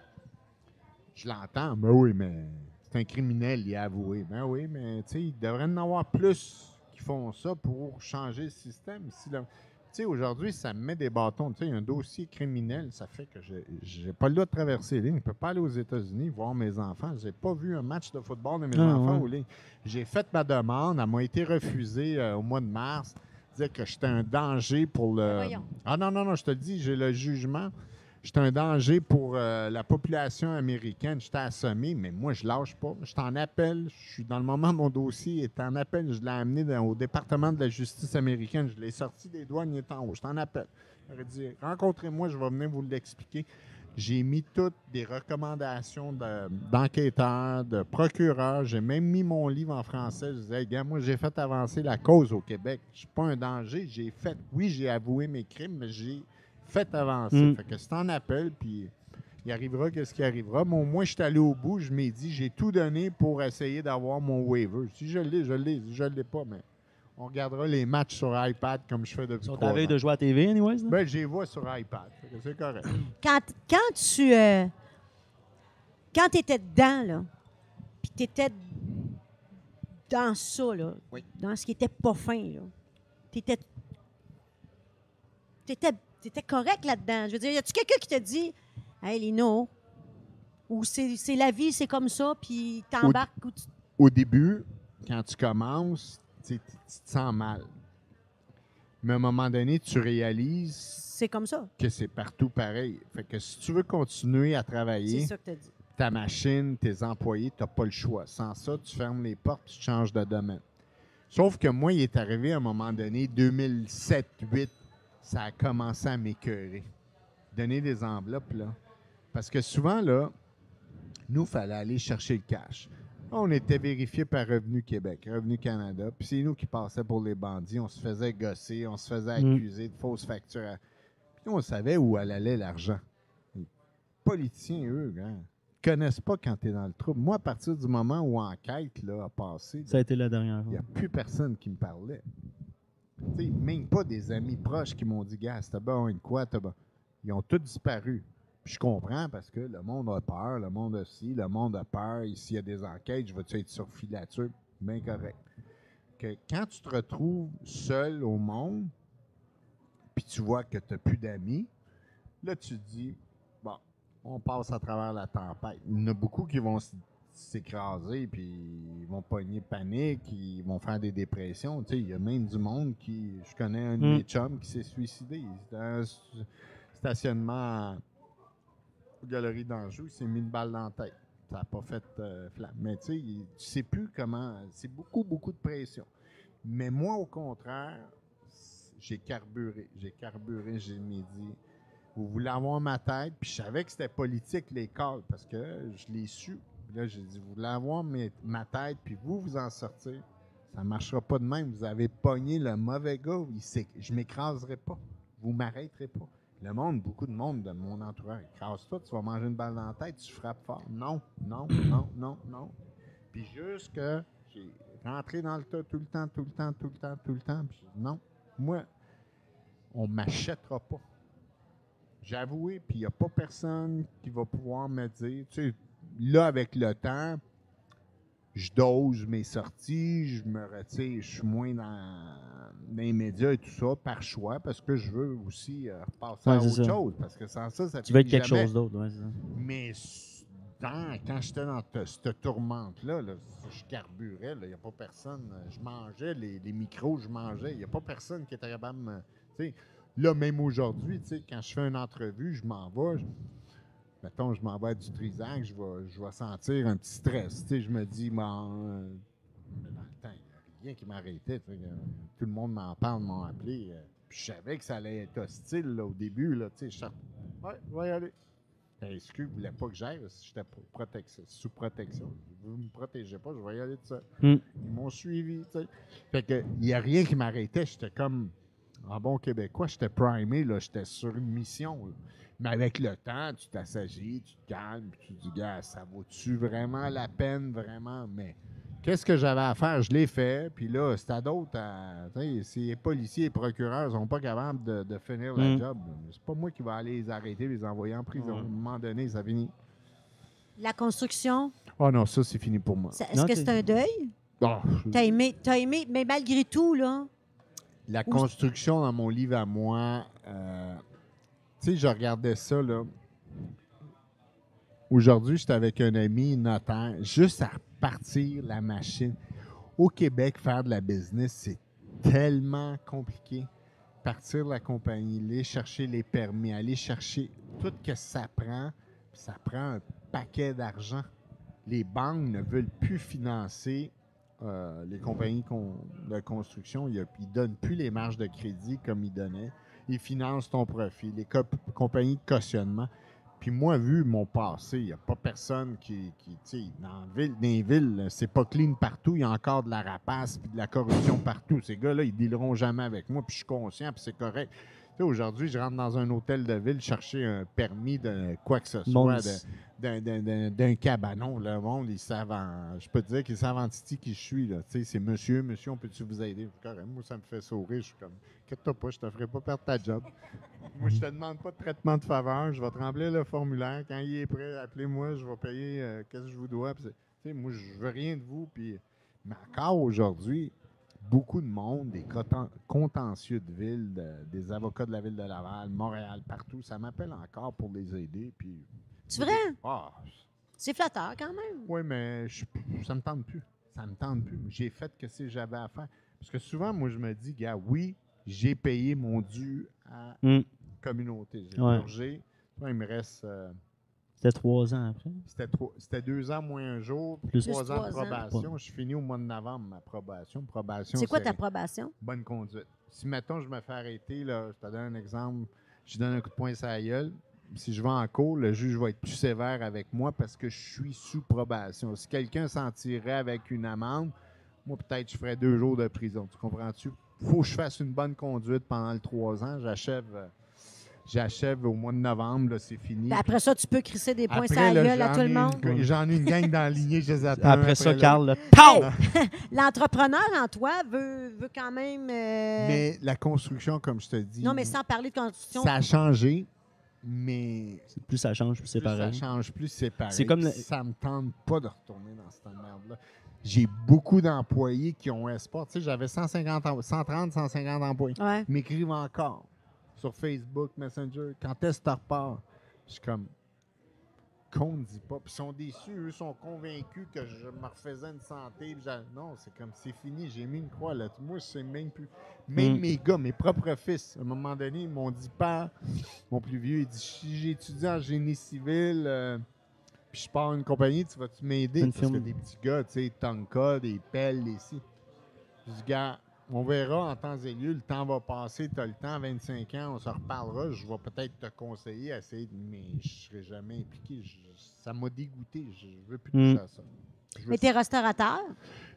je l'entends. Ben oui, mais c'est un criminel, il a avoué. Ben oui, mais tu sais, il devrait y en avoir plus qui font ça pour changer le système. Si le- tu sais, aujourd'hui, ça me met des bâtons. Tu sais, un dossier criminel, ça fait que je n'ai pas le droit de traverser les lignes. Je ne peux pas aller aux États-Unis voir mes enfants. Je n'ai pas vu un match de football de mes Ah, enfants ouais. aux lignes. J'ai fait ma demande. Elle m'a été refusée euh, au mois de mars. disait que j'étais un danger pour le. Voyons. Ah non, non, non, je te le dis, j'ai le jugement. J'étais un danger pour euh, la population américaine. J'étais assommé, mais moi, je lâche pas. Je t'en appelle. Je suis dans le moment, mon dossier est en appel. Je l'ai amené au département de la justice américaine. Je l'ai sorti des douanes, il est en haut. Je t'en appelle. J'aurais dit, rencontrez-moi, je vais venir vous l'expliquer. J'ai mis toutes des recommandations de- d'enquêteurs, de, procureurs. J'ai même mis mon livre en français. Je disais, gars, moi, j'ai fait avancer la cause au Québec. Je suis pas un danger. J'ai fait, oui, j'ai avoué mes crimes, mais j'ai fait avancer. Mm. Fait que c'est en appel, puis il arrivera qu'est-ce qui arrivera. Mais au moins, je suis allé au bout. Je m'ai dit, j'ai tout donné pour essayer d'avoir mon waiver. Si je l'ai, je l'ai. Si je ne l'ai pas, mais on regardera les matchs sur iPad comme je fais depuis Sur trois ta veille de jouer à TV, anyways. là? Ben, je les vois sur iPad. Fait que C'est correct. Quand, quand tu. euh, quand tu étais dedans, là, puis tu étais dans ça, là, Oui. dans ce qui était pas fin, là, t'étais. T'étais, t'étais correct là-dedans. Je veux dire, y a-tu quelqu'un qui te dit, Hey, Lino, ou c'est, la vie, c'est comme ça, puis t'embarques ou tu. Au début, quand tu commences, tu te sens mal. Mais à un moment donné, tu réalises C'est comme ça. que c'est partout pareil. Fait que si tu veux continuer à travailler, ça que t'as dit. ta machine, tes employés, tu n'as pas le choix. Sans ça, tu fermes les portes tu changes de domaine. Sauf que moi, il est arrivé à un moment donné, 2007-2008, ça a commencé à m'écœurer. Donner des enveloppes, là. Parce que souvent, là, nous, il fallait aller chercher le cash. On était vérifié par Revenu Québec, Revenu Canada, puis c'est nous qui passaient pour les bandits. On se faisait gosser, on se faisait Mm. accuser de fausses factures. Puis on savait où elle allait l'argent. Les politiciens, eux, hein, connaissent pas quand tu es dans le trouble. Moi, à partir du moment où enquête là, a passé, Ça a été la dernière il n'y a plus personne qui me parlait. Tu sais, même pas des amis proches qui m'ont dit Gars, c'était bon, une quoi, t'as bon. Ils ont tous disparu. Puis je comprends parce que le monde a peur, le monde aussi, le monde a peur. S'il y a des enquêtes, je vais-tu être sur filature? Bien correct. Que quand tu te retrouves seul au monde, puis tu vois que tu n'as plus d'amis, là, tu te dis Bon, on passe à travers la tempête. Il y en a beaucoup qui vont s- s'écraser, puis ils vont pogner panique, ils vont faire des dépressions. Tu sais, il y a même du monde qui. Je connais un de Mm. mes chums qui s'est suicidé. C'était un stationnement aux Galeries d'Anjou, il s'est mis une balle dans la tête. Ça n'a pas fait euh, flamme. Mais tu sais, tu sais plus comment. C'est beaucoup, beaucoup de pression. Mais moi, au contraire, j'ai carburé. J'ai carburé, j'ai mis dit. Vous voulez avoir ma tête, puis je savais que c'était politique les calls parce que je l'ai su. Puis Là, j'ai dit, vous voulez avoir ma tête, puis vous vous en sortir. Ça ne marchera pas de même. Vous avez pogné le mauvais gars. Il s'é- je m'écraserai pas. Vous m'arrêterez pas. Le monde, beaucoup de monde de mon entourage, écrase-toi, tu vas manger une balle dans la tête, tu frappes fort. Non, non, non, non, non. Puis juste que j'ai rentré dans le tas tout le temps, tout le temps, tout le temps, tout le temps. Puis non, moi, on m'achètera pas. Avoué, puis il n'y a pas personne qui va pouvoir me dire, tu sais, là, avec le temps, je dose mes sorties, je me retire, je suis moins dans, dans les médias et tout ça par choix, parce que je veux aussi euh, repasser Ouais, à autre ça. chose, parce que sans ça, ça Tu veux être quelque jamais. chose d'autre, ouais, c'est ça. Mais dans- quand j'étais dans te- cette tourmente-là, là, je carburais, il n'y a pas personne. euh, Je mangeais, les, les micros, je mangeais. Il n'y a pas personne qui était capable de me. Là, même aujourd'hui, quand je fais une entrevue, je m'en vais. je- mettons, je m'en vais à du Trisac, je vais, je vais sentir un petit stress. tu sais, Je me dis, bon, euh, mais dans le temps, il n'y a rien qui m'arrêtait. tu sais, euh, Tout le monde m'en parle, m'ont appelé. euh, puis je savais que ça allait être hostile là, au début. Là, tu sais, je sortais, Ouais, je vais y aller. Ben, SQ ne voulait pas que j'aille parce que j'étais sous protection. Vous ne me protégez pas, je vais y aller tout ça. Mm. Ils m'ont suivi, tu sais. Fait que il n'y a rien qui m'arrêtait. J'étais comme, en bon québécois, j'étais primé. J'étais sur une mission, là. Mais avec le temps, tu t'assagis, tu te calmes, puis tu te dis, gars, ça vaut-tu vraiment la peine, vraiment? Mais qu'est-ce que j'avais à faire? Je l'ai fait, puis là, c'est à d'autres. Si les policiers et procureurs sont pas capables de, de finir la Mm. job, c'est pas moi qui vais aller les arrêter, les envoyer en prison. À un moment donné, ça finit. La construction, Oh non, ça, c'est fini pour moi. est-ce que c'est un deuil? Je- T'as aimé, t'as aimé, mais malgré tout, là, La construction dans mon livre à moi, euh, tu sais, je regardais ça, là. Aujourd'hui, j'étais avec un ami notaire, juste à repartir la machine. Au Québec, faire de la business, c'est tellement compliqué. Partir la compagnie, aller chercher les permis, aller chercher tout ce que ça prend, ça prend un paquet d'argent. Les banques ne veulent plus financer euh, les compagnies de construction. Ils ne donnent plus les marges de crédit comme ils donnaient. Ils financent ton profit. Les compagnies de cautionnement. Puis moi, vu mon passé, il n'y a pas personne qui, qui tu sais, dans, ville, dans les villes, c'est pas clean partout. Il y a encore de la rapace puis de la corruption partout. Ces gars-là, ils dealeront jamais avec moi, puis je suis conscient, puis c'est correct. Aujourd'hui, je rentre dans un hôtel de ville chercher un permis de quoi que ce soit, Bon, de- d'un- d'un- d'un d'un cabanon. Le monde, ils savent en- Je peux te dire qu'ils savent en titi qui je suis. là. Tu sais, C'est monsieur, monsieur, on peut-tu vous aider? Moi, ça me fait sourire. Je suis comme, inquiète-toi pas, je te ferai pas perdre ta job. Moi, je te demande pas de traitement de faveur. Je vais te remplir le formulaire. Quand il est prêt, appelez-moi, je vais payer euh, qu'est-ce que je vous dois. Moi, je veux rien de vous. Puis... Mais encore aujourd'hui, beaucoup de monde, des conten- contentieux de ville, de- des avocats de la ville de Laval, Montréal, partout. Ça m'appelle encore pour les aider. Puis, C'est vrai? ah, C'est flatteur quand même. oui, mais je, ça me tente plus. Ça me tente plus. J'ai fait que si j'avais à faire. Parce que souvent, moi, je me dis, gars, oui, j'ai payé mon dû à Mm. la communauté. J'ai Ouais. il me reste. euh, C'était trois ans après. c'était trois- c'était deux ans moins un jour, puis Plus trois ans de trois ans. probation. Je finis au mois de novembre ma probation. Probation, C'est quoi ta probation? bonne conduite. Si, mettons, je me fais arrêter, là, je te donne un exemple, je donne un coup de poing sur la gueule, si je vais en cours, le juge va être plus sévère avec moi parce que je suis sous probation. Si quelqu'un s'en tirait avec une amende, moi, peut-être, je ferais deux jours de prison. Tu comprends-tu? faut que je fasse une bonne conduite pendant les trois ans. J'achève... J'achève au mois de novembre, là, c'est fini. Après ça, tu peux crisser des points sur la gueule à tout le monde. une- J'en ai une gang dans la lignée, je les attends. Après ça. Carl, là, pow! L'entrepreneur en toi veut, veut quand même. euh, Mais la construction, comme je te dis, Non, mais sans parler de construction. ça a changé, mais Plus ça change, plus c'est plus pareil. ça change, plus c'est pareil. C'est comme le- Ça me tente pas de retourner dans cette merde-là. J'ai beaucoup d'employés qui ont espoir. Tu sais, j'avais 150, em- 130, 150 employés. Ouais. Ils m'écrivent encore sur Facebook, Messenger. Quand est-ce que tu repars? Je suis comme, qu'on ne dit pas. Puis ils sont déçus, eux sont convaincus que je me refaisais une santé. Non, c'est comme, c'est fini, j'ai mis une croix là. Moi, c'est même plus. Même Mm. mes gars, mes propres fils, à un moment donné, ils m'ont dit, pas, mon plus vieux, il dit, si j'étudie en génie civil, euh, puis je pars une compagnie, tu vas-tu m'aider? Parce que des petits gars, tu sais, Tonka, des pelles, des ci. Je dis, gars, on verra en temps et lieu, le temps va passer, tu as le temps, 25 ans, on se reparlera, je vais peut-être te conseiller, essayer, de- mais je ne serai jamais impliqué. Je- ça m'a dégoûté, je ne veux plus Mm. toucher à ça. Je Mais t'es restaurateur?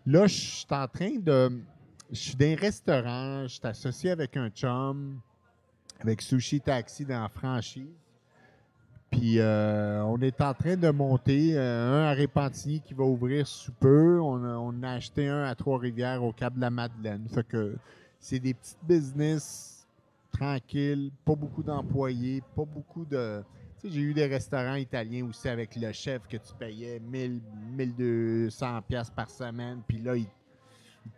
Là, je suis en train de. Je suis dans un restaurant, je suis associé avec un chum, avec Sushi Taxi dans la franchise. Puis euh, on est en train de monter euh, un à Répentigny qui va ouvrir sous peu. On a, acheté un à Trois-Rivières au Cap de la Madeleine. Fait que c'est des petites business tranquilles, pas beaucoup d'employés, pas beaucoup de. Tu sais, j'ai eu des restaurants italiens aussi avec le chef que tu payais 1000, 1200 pièces par semaine. Puis là, il,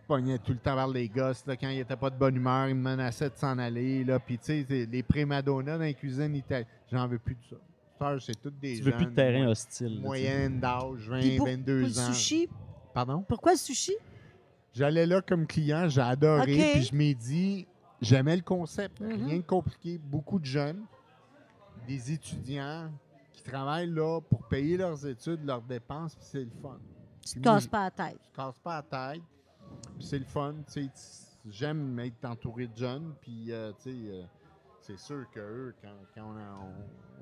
pognait tout le temps vers les gosses. Là, quand il était pas de bonne humeur, il me menaçait de s'en aller. Là. Puis tu sais, les primadonnas dans les cuisines italiennes, j'en veux plus de ça. Ça, c'est toutes des Tu veux plus de terrain hostile. là, tu sais. Moyenne d'âge, 20, Puis pour, 22 pour le ans. sushi? Pardon? Pourquoi le sushi? J'allais là comme client, j'ai adoré. OK. Puis je m'ai dit, j'aimais le concept. Mhm. Rien de compliqué. Beaucoup de jeunes, des étudiants qui travaillent là pour payer leurs études, leurs dépenses, puis c'est le fun. Tu te Puis moi, casses je- pas la tête. Je casse pas la tête. puis c'est le fun. tu sais, J'aime être entouré de jeunes. Puis, euh, tu sais, euh, c'est sûr que eux, quand, quand on, a,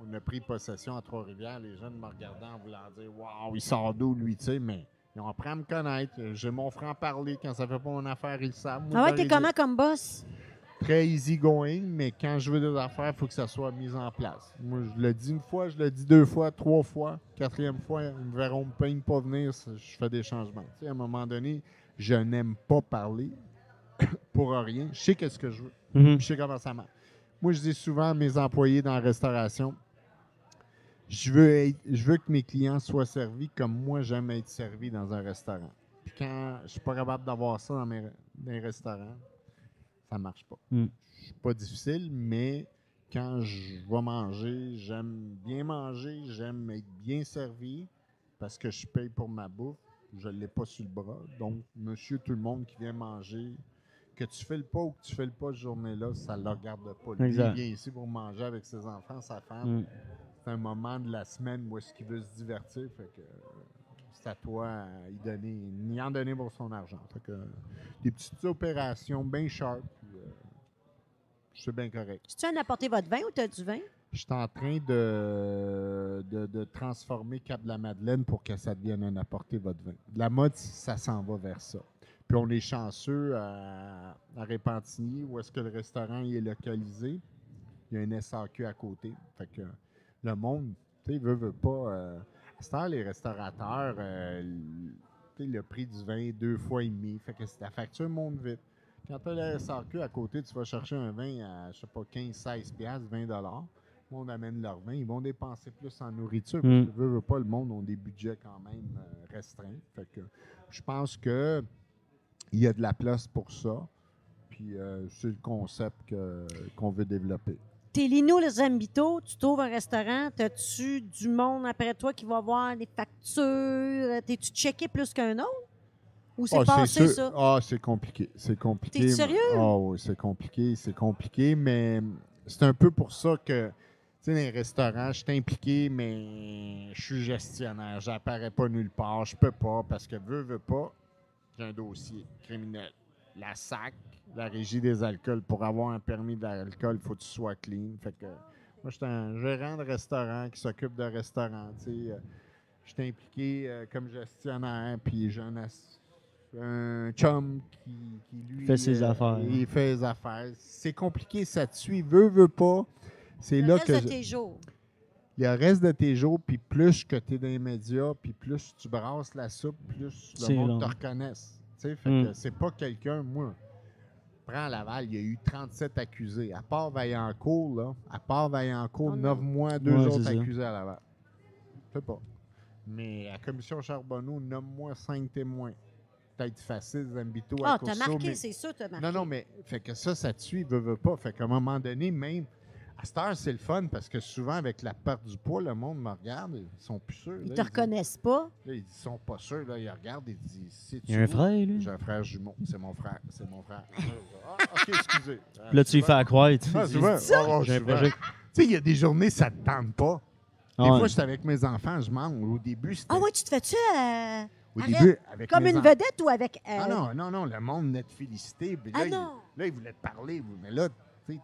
on- on a pris possession à Trois-Rivières, les jeunes me regardaient en voulant dire Waouh, il sort d'où, lui, tu sais, mais ils ont appris à me connaître. J'ai mon franc-parler. Quand ça fait pas mon affaire, ils le savent. Ah ouais, t'es comment comme boss? Très easy going, mais quand je veux des affaires, il faut que ça soit mis en place. Moi, je le dis une fois, je le dis deux fois, trois fois. Quatrième fois, ils me verront me pas venir, je fais des changements. Tu sais, à un moment donné, je n'aime pas parler pour rien. Je sais qu'est-ce que je veux. Mhm. Je sais comment ça marche. Moi, je dis souvent à mes employés dans la restauration, je veux, être- je veux que mes clients soient servis comme moi j'aime être servi dans un restaurant. Puis quand je suis pas capable d'avoir ça dans mes dans les restaurants, ça marche pas. Mm. Je suis pas difficile, mais quand je vais manger, j'aime bien manger, j'aime être bien servi parce que je paye pour ma bouffe. Je ne l'ai pas sur le bras. Donc, monsieur, tout le monde qui vient manger, que tu fais le pas ou que tu fais le pas cette journée-là, ça ne le regarde pas. Lui, Exact. il vient ici pour manger avec ses enfants, sa femme. Mm. C'est un moment de la semaine où est-ce qu'il veut se divertir. Fait que euh, c'est à toi à y donner, y en donner pour son argent. Fait que euh, des petites opérations bien sharp. puis, euh, c'est bien correct. Tu viens d'apporter votre vin ou t'as du vin? Je suis en train de, de, de transformer Cap de la Madeleine pour que ça devienne un apporter votre vin. La mode, ça s'en va vers ça. Puis on est chanceux à, à Répentigny, où est-ce que le restaurant il est localisé. Il y a un SAQ à côté. Fait que le monde, tu sais, veut, veut pas. Euh, à cette heure, les restaurateurs, euh, l- tu sais, le prix du vin est deux fois et demi. Fait que la facture monte vite. Quand tu as le SAQ à côté, tu vas chercher un vin à, je sais pas, 15, 16 piastres, 20 dollars. Le monde amène leur vin. Ils vont dépenser plus en nourriture. Mm. Parce que veut, veut pas, le monde ont des budgets quand même euh, restreints. Fait que je pense que il y a de la place pour ça. Puis euh, c'est le concept qu'on veut développer. T'es Lino les Zambito, tu trouves un restaurant, t'as-tu du monde après toi qui va voir les factures? T'es-tu checké plus qu'un autre? Ou c'est Ah, passé, ça? Ah, c'est compliqué. C'est compliqué. T'es sérieux? Ah oui, c'est compliqué. C'est compliqué, mais c'est un peu pour ça que, tu sais, dans les restaurants, je suis impliqué, mais je suis gestionnaire. J'apparais pas nulle part. Je peux pas parce que veux, veux pas, un dossier criminel. La SAC, la régie des alcools, pour avoir un permis d'alcool, il faut que tu sois clean. Fait que moi, je suis un gérant de restaurant qui s'occupe de restaurant. Euh, Je suis impliqué euh, comme gestionnaire, puis j'ai un, un chum qui, qui, lui... Fait ses affaires. Il fait ses affaires. C'est compliqué, ça te suit, veut, veut pas. C'est Le là reste que... de tes jours. Il y a le reste de tes jours, puis plus que tu es dans les médias, puis plus tu brasses la soupe, plus le monde long. te reconnaisse. Tu sais, fait Mm. que c'est pas quelqu'un, moi. Prends Laval, il y a eu 37 accusés. À part Vaillancourt, là, à part Vaillancourt, Oh non. 9 mois, 2 Ouais, autres accusés à Laval. Je sais pas. Mais à la commission Charbonneau, nomme-moi 5 témoins. Peut-être facile, Zambito, à Ah, t'as marqué, mais- c'est sûr, t'as marqué. non, non, mais fait que ça, ça te suit, veut, veut pas. Fait qu'à un moment donné, même à cette heure, c'est le fun parce que souvent, avec la perte du poids, le monde me regarde, ils sont plus sûrs. Ils là, te reconnaissent pas. Là, ils sont pas sûrs. Là, ils regardent et disent C'est Il y a un frère, lui. J'ai un frère jumeau. C'est mon frère. C'est mon frère. ah, ok, excusez. Ah, Là, tu souvent- fais à croire. tu Ah, dis- souvent. Ah, J'ai un projet. Tu sais, il y a des journées, ça te tente pas. Des Ah fois, j'étais avec mes enfants, je mange. Au début, c'était. Ah ouais, tu te fais-tu euh, au arrête. début, avec comme mes une enfants. vedette ou avec. euh, Ah non, non, non, le monde venait te féliciter. Puis là, Ah il, non. là, il voulait te parler. vous. Mais là,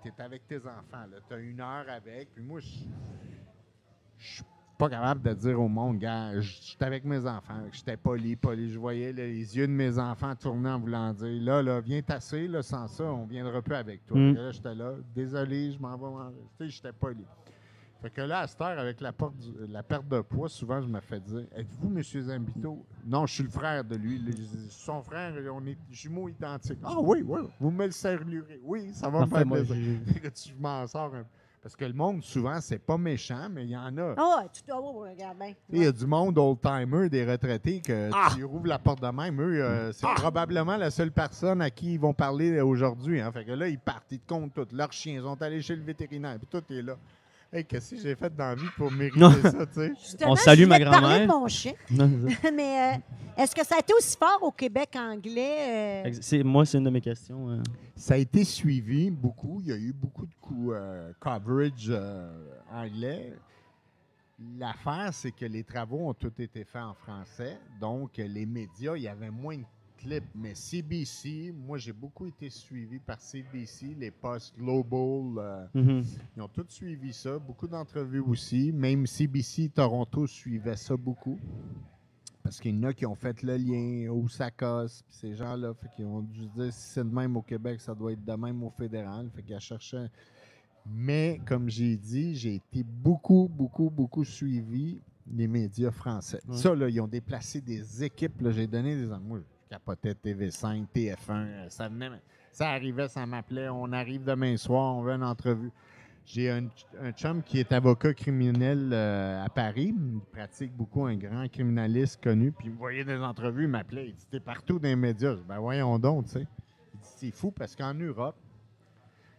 tu t'es avec tes enfants. Tu as une heure avec. Puis moi, je suis pas capable de dire au monde, gars, j'étais avec mes enfants. J'étais poli, poli. Je voyais là, les yeux de mes enfants tourner en voulant dire, là, là, viens tasser, là, sans ça, on viendra plus avec toi. Mm. Là, j'étais là, désolé, je m'en vais manger. Tu sais, j'étais poli. Fait que là, à cette heure, avec la, porte du- la perte de poids, souvent, je me fais dire Êtes-vous M. Zambito? Non, je suis le frère de lui. Le- son frère, on est jumeaux identiques. Ah oui, oui, vous me le saluerez. Oui, ça va me Parfait, faire moi, plaisir. j'ai- Fait que tu- je m'en sors un Parce que le monde, souvent, c'est pas méchant, mais il y en a. Ah ouais, tu dois. Oh, ouais, regarde bien. Il y a du monde old-timer, des retraités, que Ah! tu rouvres la porte de même. Eux, euh, c'est probablement la seule personne à qui ils vont parler aujourd'hui. Hein. Fait que là, ils partent, ils te comptent tout. Leurs chiens ils sont allés chez le vétérinaire, puis tout est là. Hey, qu'est-ce que j'ai fait dans la vie pour mériter Non. ça, tu sais? Justement, On salue je voulais ma te parler grand-mère. de mon chien. Mais euh, est-ce que ça a été aussi fort au Québec anglais? euh? Ex- c'est- Moi, c'est une de mes questions. euh. Ça a été suivi beaucoup. Il y a eu beaucoup de coups euh, coverage euh, anglais. L'affaire, c'est que les travaux ont tous été faits en français. Donc, les médias, il y avait moins de clips. Mais CBC, moi, j'ai beaucoup été suivi par CBC, les postes Global. euh, Mhm. ils ont tous suivi ça. Beaucoup d'entrevues aussi. Même CBC Toronto suivait ça beaucoup. Parce qu'il y en a qui ont fait le lien au SACOS, puis ces gens-là, qu'ils ont dû se dire si c'est de même au Québec, ça doit être de même au fédéral. Fait qu'ils cherchaient. Mais, comme j'ai dit, j'ai été beaucoup, beaucoup, beaucoup suivi les médias français. Ça, là, ils ont déplacé des équipes. J'ai donné des. Moi, je capotais TV5, TF1. euh, Ça venait. Ça arrivait, ça m'appelait. On arrive demain soir, on veut une entrevue. J'ai un, un chum qui est avocat criminel euh, à Paris. Il pratique beaucoup, un grand criminaliste connu. Puis il me voyait des entrevues, il m'appelait. Il dit T'es partout dans les médias. Je dis, Ben voyons donc, tu sais. Il dit C'est fou parce qu'en Europe,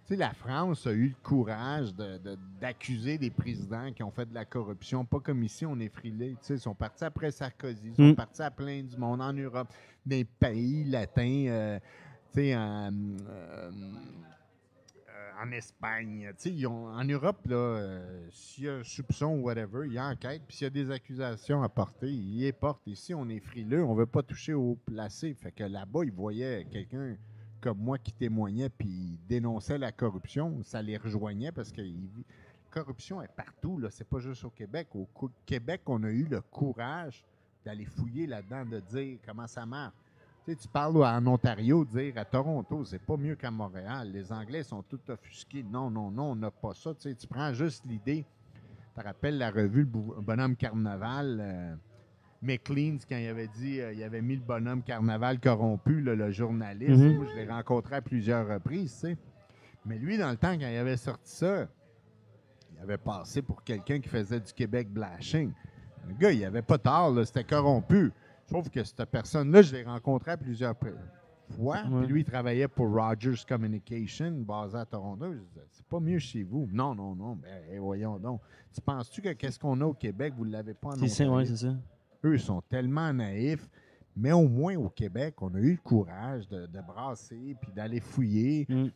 sais, la France a eu le courage de- de- d'accuser des présidents qui ont fait de la corruption. Pas comme ici, on est frilés. Tu sais, ils sont partis après Sarkozy, ils sont Mm. partis à plein du monde en Europe, les pays latins, euh, tu sais, en, euh, en Espagne. Ils ont- en Europe, là, euh, s'il y a un soupçon ou whatever, il y a enquête, puis s'il y a des accusations à porter, ils les portent. Ici, on est frileux, on veut pas toucher au placé. Fait que là-bas, ils voyaient quelqu'un comme moi qui témoignait puis dénonçait la corruption, ça les rejoignait parce que la corruption est partout, là. C'est pas juste au Québec. Au Québec, on a eu le courage d'aller fouiller là-dedans, de dire comment ça marche. Tu sais, tu parles en Ontario, dire à Toronto, c'est pas mieux qu'à Montréal. Les Anglais sont tout offusqués. Non, non, non, on n'a pas ça. Tu sais, tu prends juste l'idée. Tu rappelles la revue Bonhomme Carnaval, euh, McLean, quand il avait dit, euh, il avait mis le bonhomme Carnaval corrompu, là, le journaliste. Mhm. Moi, je l'ai rencontré à plusieurs reprises, tu sais. Mais lui, dans le temps, quand il avait sorti ça, il avait passé pour quelqu'un qui faisait du Québec blashing. Le gars, il avait pas tort, là, c'était corrompu. Sauf que cette personne-là, je l'ai rencontré à plusieurs fois. Ouais. Puis lui, il travaillait pour Rogers Communication, basé à Toronto. Je disais, c'est pas mieux chez vous. Non, non, non. Ben, eh, voyons donc. Tu penses-tu que qu'est-ce qu'on a au Québec, vous ne l'avez pas en C'est ça, ouais, c'est ça. Eux sont tellement naïfs. Mais au moins au Québec, on a eu le courage de, de brasser puis d'aller fouiller. Mm.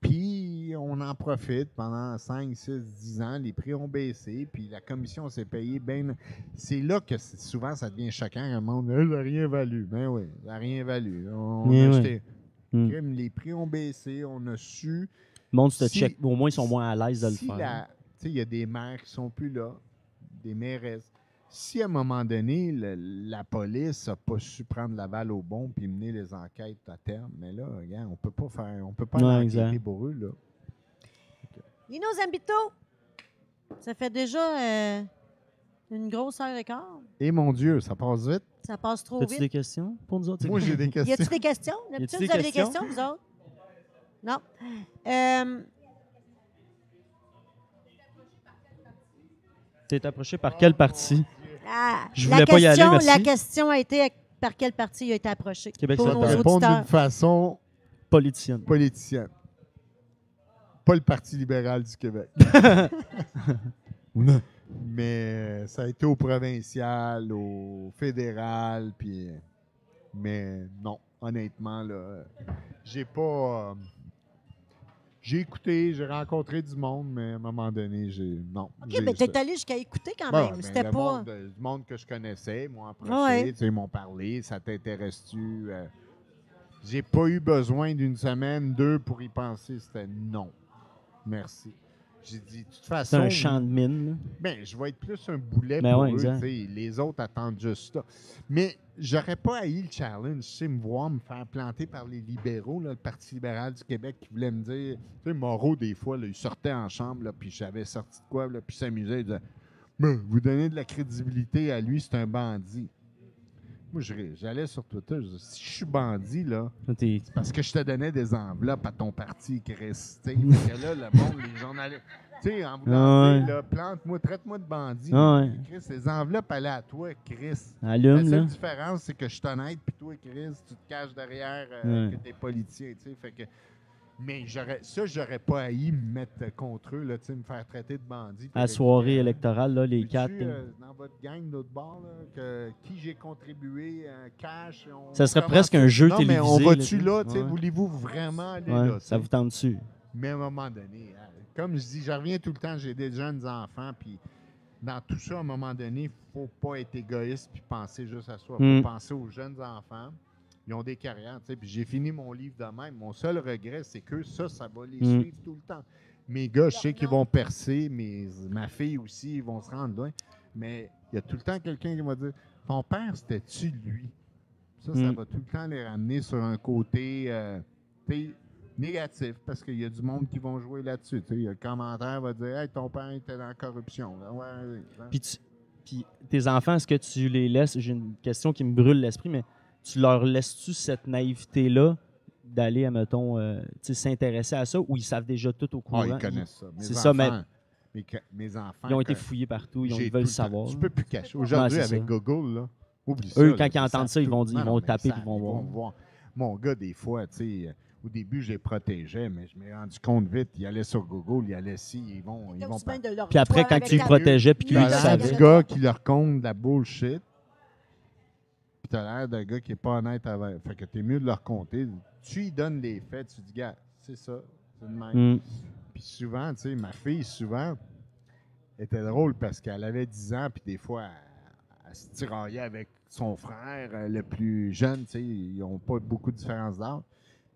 Puis on en profite pendant 5, 6, 10 ans. Les prix ont baissé. Puis la commission s'est payée bien. C'est là que souvent ça devient choquant. Le monde, ça n'a rien valu. Ben oui, ça n'a rien valu. On Eh a oui. acheté- Mm. Les prix ont baissé. On a su. Le monde se Si- check. Au moins, ils sont moins à l'aise de le Si faire. la- tu sais, il y a des maires qui sont plus là, des mairesses. Si à un moment donné, le- la police n'a pas su prendre la balle au bon puis mener les enquêtes à terme, mais là, regarde, on peut pas faire, on peut pas Ouais, enquêter pour eux là. Lino Zambito, ça fait déjà euh, une grosse heure et quart. Et mon Dieu, ça passe vite. Ça passe trop As-tu vite. des questions pour nous autres? Moi, j'ai des Y questions. a-tu des questions? D'habitude, des vous avez des questions? questions, vous autres? Non. Euh, T'es approché par quelle partie? Ah, Je la voulais pas y aller, question, merci. La question a été par quel parti il a été approché? Québec Pour solidaire. nos Répondre auditeurs? d'une façon Politicienne. politicienne. Pas le Parti libéral du Québec. mais ça a été au provincial, au fédéral, puis. Mais non, honnêtement, là, euh, j'ai pas. Euh, j'ai écouté, j'ai rencontré du monde, mais à un moment donné, j'ai. Non. OK, mais t'es allé jusqu'à écouter quand même. ben, C'était le pas. Monde, euh, du monde que je connaissais, m'ont approché, Ouais. tu sais, ils m'ont parlé, ça t'intéresse-tu? Euh, j'ai pas eu besoin d'une semaine, deux pour y penser, c'était non. Merci. J'ai dit, de toute C'est façon, un champ de mine. ben, je vais être plus un boulet Ben pour ouais, eux, les autres attendent juste ça. Mais j'aurais pas haï le challenge, tu me voir me faire planter par les libéraux, là, le Parti libéral du Québec, qui voulait me dire, tu sais, Moreau, des fois, là, il sortait en chambre, là, puis j'avais sorti de quoi, là, puis il s'amusait, il disait, vous donnez de la crédibilité à lui, c'est un bandit. Moi, j'allais sur Twitter, je disais, si je suis bandit, là, T'es- parce que je te donnais des enveloppes à ton parti, Chris. tu sais. Fait que là, le monde, les journalistes. Tu sais, en voulant Ah dire, là, plante-moi, traite-moi de bandit. Ah ouais. Chris, les enveloppes allaient à toi, Chris. La Allume, seule là. différence, c'est que je suis honnête, puis toi, Chris, tu te caches derrière euh, Ouais. que t'es politicien, tu sais. Fait que. Mais j'aurais, ça, j'aurais pas haï me mettre contre eux, là, me faire traiter de bandit. À la soirée électorale, là, les quatre. euh, dans votre gang d'autre bord, là, que, qui j'ai contribué, euh, cash. on Ça serait presque un jeu non, mais on télévisé, va-tu là, ouais. voulez-vous vraiment aller Ouais, là? ça vous tente dessus. Mais à un moment donné, hein, comme je dis, je reviens tout le temps, j'ai des jeunes enfants, puis dans tout ça, à un moment donné, il ne faut pas être égoïste puis penser juste à soi. Il faut Mm. penser aux jeunes enfants. Ils ont des carrières, tu sais, puis j'ai fini mon livre de même. Mon seul regret, c'est que ça, ça va les Mm. suivre tout le temps. Mes gars, je sais qu'ils vont percer, mes, ma fille aussi, ils vont se rendre loin. Mais il y a tout le temps quelqu'un qui va dire Ton père, c'était-tu lui Ça, ça Mm. va tout le temps les ramener sur un côté euh, négatif, parce qu'il y a du monde qui vont jouer là-dessus. tu sais. Il y a le commentaire va dire Hey, ton père était dans la corruption. puis tes enfants, est-ce que tu les laisses? J'ai une question qui me brûle l'esprit, mais tu leur laisses-tu cette naïveté-là d'aller, admettons, euh, tu sais, s'intéresser à ça ou ils savent déjà tout au courant? Ah, ils connaissent ça. Mes C'est ça, mais- enfants- mes, enfants. Ils ont été fouillés partout, ils, ont- ils veulent savoir. Tu peux plus cacher. Aujourd'hui, avec ça. Google, là, oublie Eux, ça. quand là, ils entendent ça, ils vont dire- ils Non, vont taper, savent, puis ils vont voir. Mon gars, des fois, tu sais, au début, j'ai protégé, mais je m'ai rendu compte vite. Il allait sur Google, il allait ici, ils vont, ils vont pas. Puis après, quand tu le ta- protégeais puis du savait. gars qui leur compte de la bullshit. Puis t'as l'air d'un gars qui est pas honnête avec. Fait que t'es mieux de leur compter. Tu lui donnes les faits, tu dis, gars, c'est ça. C'est de même. Mm. Puis souvent, tu sais, ma fille, souvent, était drôle parce qu'elle avait 10 ans, puis des fois, elle, elle se tiraillait avec son frère, euh, le plus jeune, tu sais, ils n'ont pas beaucoup de différence d'âge.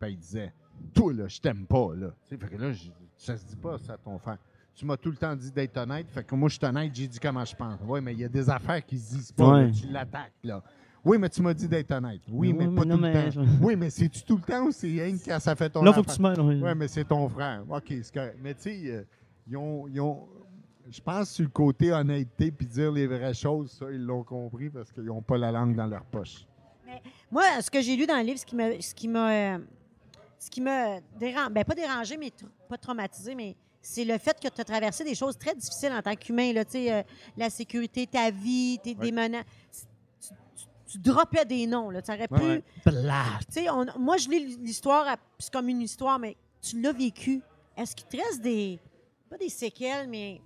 Puis il disait, toi, là, je t'aime pas, là. Tu sais, fait que là, je- ça se dit pas, ça, à ton frère. Tu m'as tout le temps dit d'être honnête, fait que moi, je suis honnête, j'ai dit comment je pense. Oui, mais il y a des affaires qui se disent pas, Ouais. là, tu l'attaques, là. Oui, mais tu m'as dit d'être honnête. Oui, mais Ouais, pas mais non, tout le mais temps. je- Oui, mais c'est-tu tout le temps ou c'est rien que quand ça fait ton Là, faut que tu ouais. Oui, mais c'est ton frère. OK, c'est correct. Mais tu sais, euh, ils ont, ils ont- Je pense sur le côté honnêteté puis dire les vraies choses, ça, ils l'ont compris parce qu'ils n'ont pas la langue dans leur poche. Moi, ce que j'ai lu dans le livre, ce qui m'a, ce qui m'a, euh, ce qui m'a dérangé, ben pas dérangé, mais tr- pas traumatisé, mais c'est le fait que tu as traversé des choses très difficiles en tant qu'humain. Là, tu sais, euh, la sécurité, ta vie, tes, des Ouais. menaces. Tu, droppais des noms. Là. Tu aurais pu. Ouais. On- moi, je lis l'histoire, c'est comme une histoire, mais tu l'as vécu. Est-ce qu'il te reste des. Pas des séquelles, mais.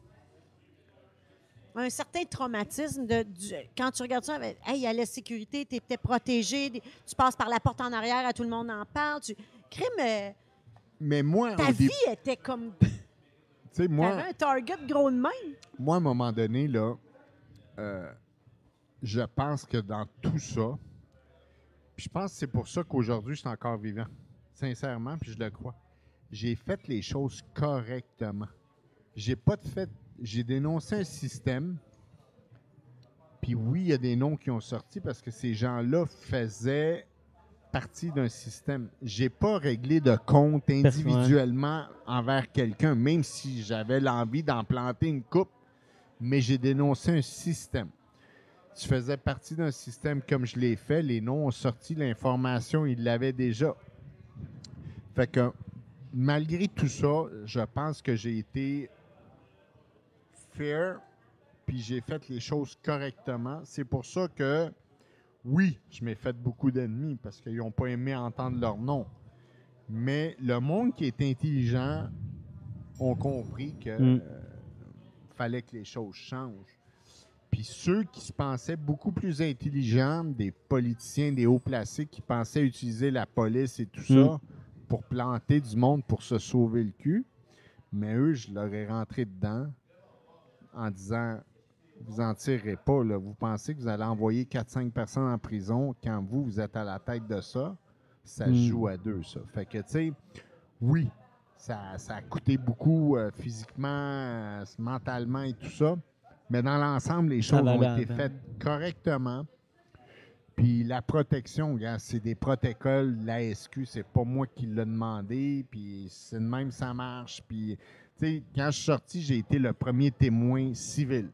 Un certain traumatisme de, du- quand tu regardes ça, avec, hey, il y a la sécurité, tu étais protégé, tu passes par la porte en arrière, à tout le monde en parle. Tu, crime, euh, Mais moi, ta vie était comme. tu sais, moi, un target gros de même. moi, à un moment donné, là, euh, je pense que dans tout ça, puis je pense que c'est pour ça qu'aujourd'hui, je suis encore vivant. Sincèrement, puis je le crois. J'ai fait les choses correctement. J'ai pas de fait. J'ai dénoncé un système. Puis oui, il y a des noms qui ont sorti parce que ces gens-là faisaient partie d'un système. J'ai pas réglé de compte individuellement envers quelqu'un, même si j'avais l'envie d'en planter une coupe, mais j'ai dénoncé un système. Tu faisais partie d'un système comme je l'ai fait, les noms ont sorti, l'information, ils l'avaient déjà. Fait que malgré tout ça, je pense que j'ai été fair, puis j'ai fait les choses correctement. C'est pour ça que, oui, je m'ai fait beaucoup d'ennemis parce qu'ils n'ont pas aimé entendre leur nom. Mais le monde qui est intelligent ont compris que Mm. euh, fallait que les choses changent. Puis ceux qui se pensaient beaucoup plus intelligents, des politiciens, des hauts placés qui pensaient utiliser la police et tout Mm. ça pour planter du monde pour se sauver le cul, mais eux, je leur ai rentré dedans en disant vous en tirerez pas. Là. Vous pensez que vous allez envoyer 4-5 personnes en prison quand vous, vous êtes à la tête de ça? Ça Mm. joue à deux, ça. Fait que, tu sais, oui, ça, ça a coûté beaucoup euh, physiquement, euh, mentalement et tout ça. Mais dans l'ensemble, les choses ont été faites correctement. Puis la protection, c'est des protocoles. La SQ, c'est pas moi qui l'ai demandé. Puis c'est de même, ça marche. Puis, tu sais, quand je suis sorti, j'ai été le premier témoin civil.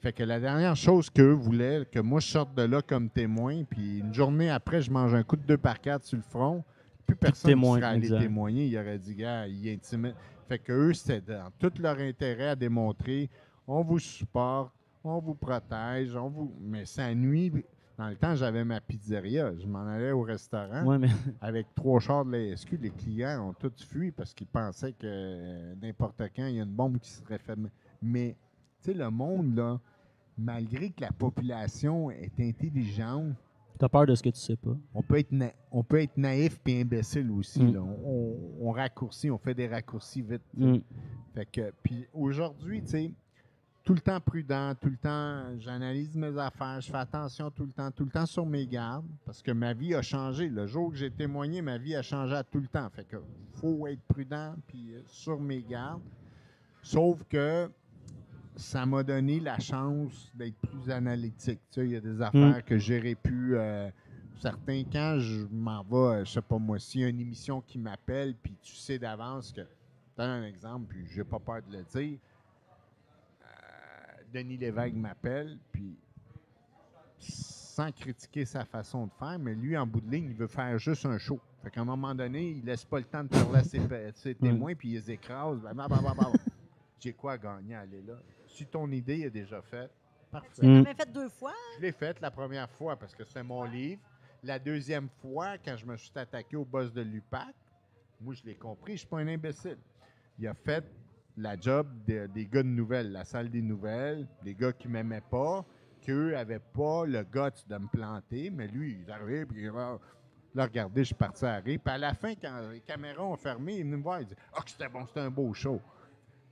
Fait que la dernière chose qu'eux voulaient, que moi je sorte de là comme témoin, puis une journée après, je mange un coup de deux par quatre sur le front, plus personne ne serait allé exact. témoigner. Il aurait dit, gars, il intimide. Fait que eux, c'était dans tout leur intérêt à démontrer on vous supporte, on vous protège, on vous. Mais ça nuit. Dans le temps, j'avais ma pizzeria. Je m'en allais au restaurant Ouais, mais avec trois chars de la SQ. Les clients ont tous fui parce qu'ils pensaient que euh, n'importe quand, il y a une bombe qui serait faite. Mais, tu sais, le monde, là, malgré que la population est intelligente, t'as peur de ce que tu sais pas. on peut être, na- on peut être naïf et imbécile aussi. Mm. là. On, on- on raccourcit, on fait des raccourcis vite. Mm. Fait que, puis aujourd'hui, tu sais, tout le temps prudent, tout le temps, j'analyse mes affaires, je fais attention tout le temps, tout le temps sur mes gardes, parce que ma vie a changé. Le jour que j'ai témoigné, ma vie a changé à tout le temps. Fait que faut être prudent, puis euh, sur mes gardes. Sauf que ça m'a donné la chance d'être plus analytique. Tu sais, il y a des affaires que j'aurais pu. euh, certains, quand je m'en vais, euh, je sais pas moi, s'il y a une émission qui m'appelle, puis tu sais d'avance que. Donne un exemple, puis j'ai pas peur de le dire. Denis Lévesque m'appelle, puis sans critiquer sa façon de faire, mais lui, en bout de ligne, il veut faire juste un show. Fait qu'à un moment donné, il laisse pas le temps de parler à ses, témoins, puis il les écrase. J'ai quoi à gagner à aller là? Si ton idée est déjà faite, parfait. Tu l'as Mm. quand même fait deux fois. Je l'ai faite la première fois parce que c'était mon livre. La deuxième fois, quand je me suis attaqué au boss de l'UPAC, moi, je l'ai compris, je suis pas un imbécile. Il a fait la job de- des gars de nouvelles, la salle des nouvelles, des gars qui m'aimaient pas, qu'eux n'avaient pas le guts de me planter, mais lui, il arrivé, puis il là, regardez, je suis parti à rire. Puis à la fin, quand les caméras ont fermé, il est venu me voir, il dit « Ah, que c'était bon, c'était un beau show. »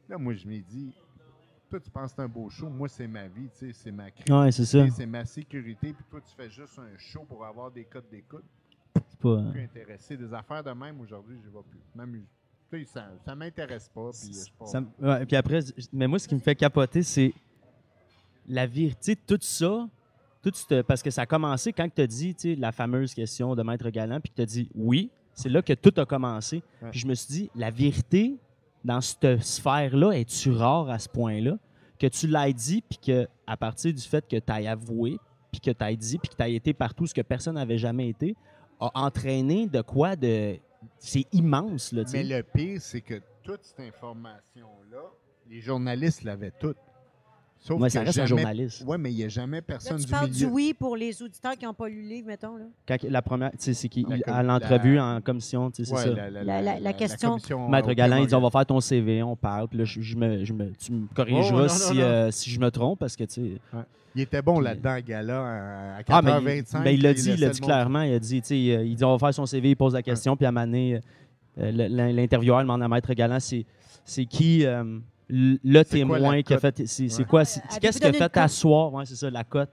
Là, moi, je m'ai dit « Toi, tu penses que c'est un beau show, moi, c'est ma vie, tu sais, c'est ma Ouais, c'est ma sécurité, puis toi, tu fais juste un show pour avoir des codes d'écoute. C'est pas. plus intéressé. Des affaires de même, aujourd'hui, je ne vais plus. M'amuse. Ça ne m'intéresse pas. Puis, je Ça ouais, puis après, mais moi, ce qui me fait capoter, c'est la vérité de tout ça. Tout ce- parce que ça a commencé quand tu as dit la fameuse question de Maître Galant, puis que tu as dit oui. C'est là que tout a commencé. Ouais. Puis je me suis dit, la vérité dans cette sphère-là, es-tu rare à ce point-là? Que tu l'aies dit, puis que à partir du fait que tu aies avoué, puis que tu aies dit, puis que tu aies été partout ce que personne n'avait jamais été, a entraîné de quoi de. C'est immense, là. Mais le pire, c'est que toute cette information-là, les journalistes l'avaient toute. Sauf Ouais, ça reste un journaliste. Ouais, mais il n'y a jamais Là, personne tu du parles milieu. du oui pour les auditeurs qui n'ont pas lu le livre, mettons. Là. Quand la première, tu sais, c'est l'entrevue la- en commission, tu sais, c'est ça. la, la- La- la- la question- commission Maître Galland, il dit on va faire ton CV, on parle. Puis là, je, je me, je me- tu me corrigeras Oh, non, non, si, non. euh, si je me trompe, parce que tu sais. Il était bon là-dedans, Gala, à Ah, mais, 4h25. il- mais il l'a dit, il l'a le dit clairement. Il a dit, tu sais, euh, il dit on va faire son CV, il pose la question, puis à Mané, l'intervieweur demande à Maître Galland, c'est c'est qui euh, le témoin qui a fait. C'est Ouais. quoi? Avez-vous Qu'est-ce qui a fait asseoir? Ouais, c'est ça, la cote.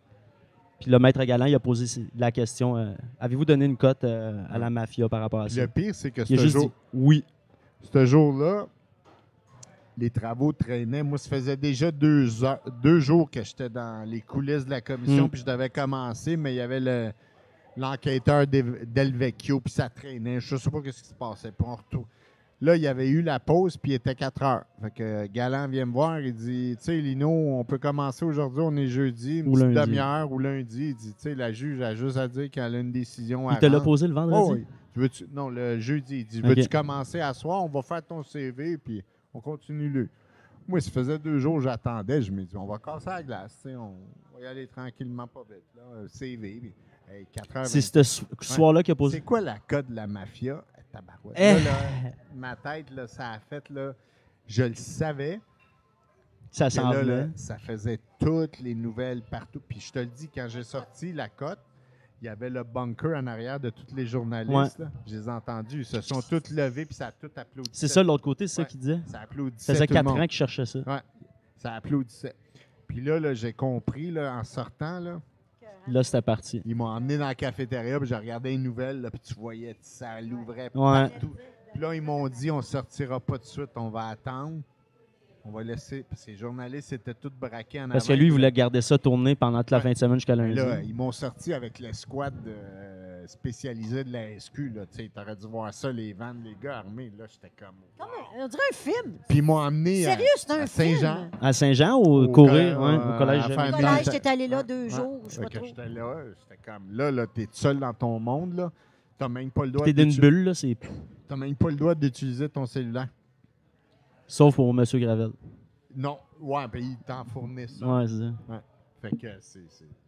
Puis le Maître Galland, il a posé la question euh, avez-vous donné une cote euh, à la mafia par rapport à ça? Le pire, c'est que ce jour, dit oui. ce jour-là, les travaux traînaient. Moi, ça faisait déjà deux, heures- deux jours que j'étais dans les coulisses de la commission, Mm. puis je devais commencer, mais il y avait le- l'enquêteur d'El Vecchio, puis ça traînait. Je sais pas ce qui se passait. Puis on retourne. Là, il y avait eu la pause, puis il était 4 heures. Fait que Galant vient me voir, il dit Tu sais, Lino, on peut commencer aujourd'hui, on est jeudi, une Ou petite lundi. demi-heure, ou lundi. Il dit Tu sais, la juge a juste à dire qu'elle a une décision à Il te l'a posé le vendredi? Oh, oui. Tu non, le jeudi. Il dit. Veux-tu commencer à soir? On va faire ton CV, puis on continue le. Moi, ça faisait deux jours j'attendais. Je me dis On va casser la glace. tu sais, On va y aller tranquillement, pas vite. Là. CV, puis hey, 4 heures. C'est ce so- soir-là qu'il a posé. C'est quoi la code de la mafia? Tabarouette. Eh. Là, là, ma tête, là, ça a fait. Là, je le savais. Ça là, ça faisait toutes les nouvelles partout. Puis je te le dis, quand j'ai sorti la cote, il y avait le bunker en arrière de tous les journalistes. là. Je les ai entendus. Ils se sont tous levés, puis ça a tout applaudi. C'est ça de l'autre côté, c'est ça Ouais. qu'il disait Ça applaudissait. Ça faisait tout le 4 monde. ans qu'il cherchait ça. Ça applaudissait. Puis là, là j'ai compris, là, en sortant, là, Là, c'était parti. ils m'ont emmené dans la cafétéria, puis j'ai regardé les nouvelles, là, puis tu voyais, ça l'ouvrait Ouais. partout. Puis là, ils m'ont dit, on sortira pas tout de suite, on va attendre. On va laisser. Parce que les journalistes étaient tous braqués en Parce que avant. lui, il voulait garder ça tourné pendant toute la fin de semaine jusqu'à lundi. Là, ils m'ont sorti avec l'escouade euh, spécialisée de la SQ. Là, tu sais, t'aurais dû voir ça, les vannes, les gars armés. Là, j'étais comme. Comme un- on dirait un film. Puis ils m'ont emmené à, Sérieux, c'est un à Saint-Jean. À Saint-Jean ou Au courir, co- ouais, euh, au collège Au de collège, t'es allé là Ouais, deux ouais. jours, je sais pas que trop. j'étais là, j'étais comme là, là, t'es seul dans ton monde, là. T'as même pas le droit T'es d'une bulle, là, c'est. T'as même pas le droit d'utiliser ton cellulaire. Sauf pour M. Gravel. Non, ouais, ben ils t'en fournissent ça. Ouais, c'est ça. Fait que c'est.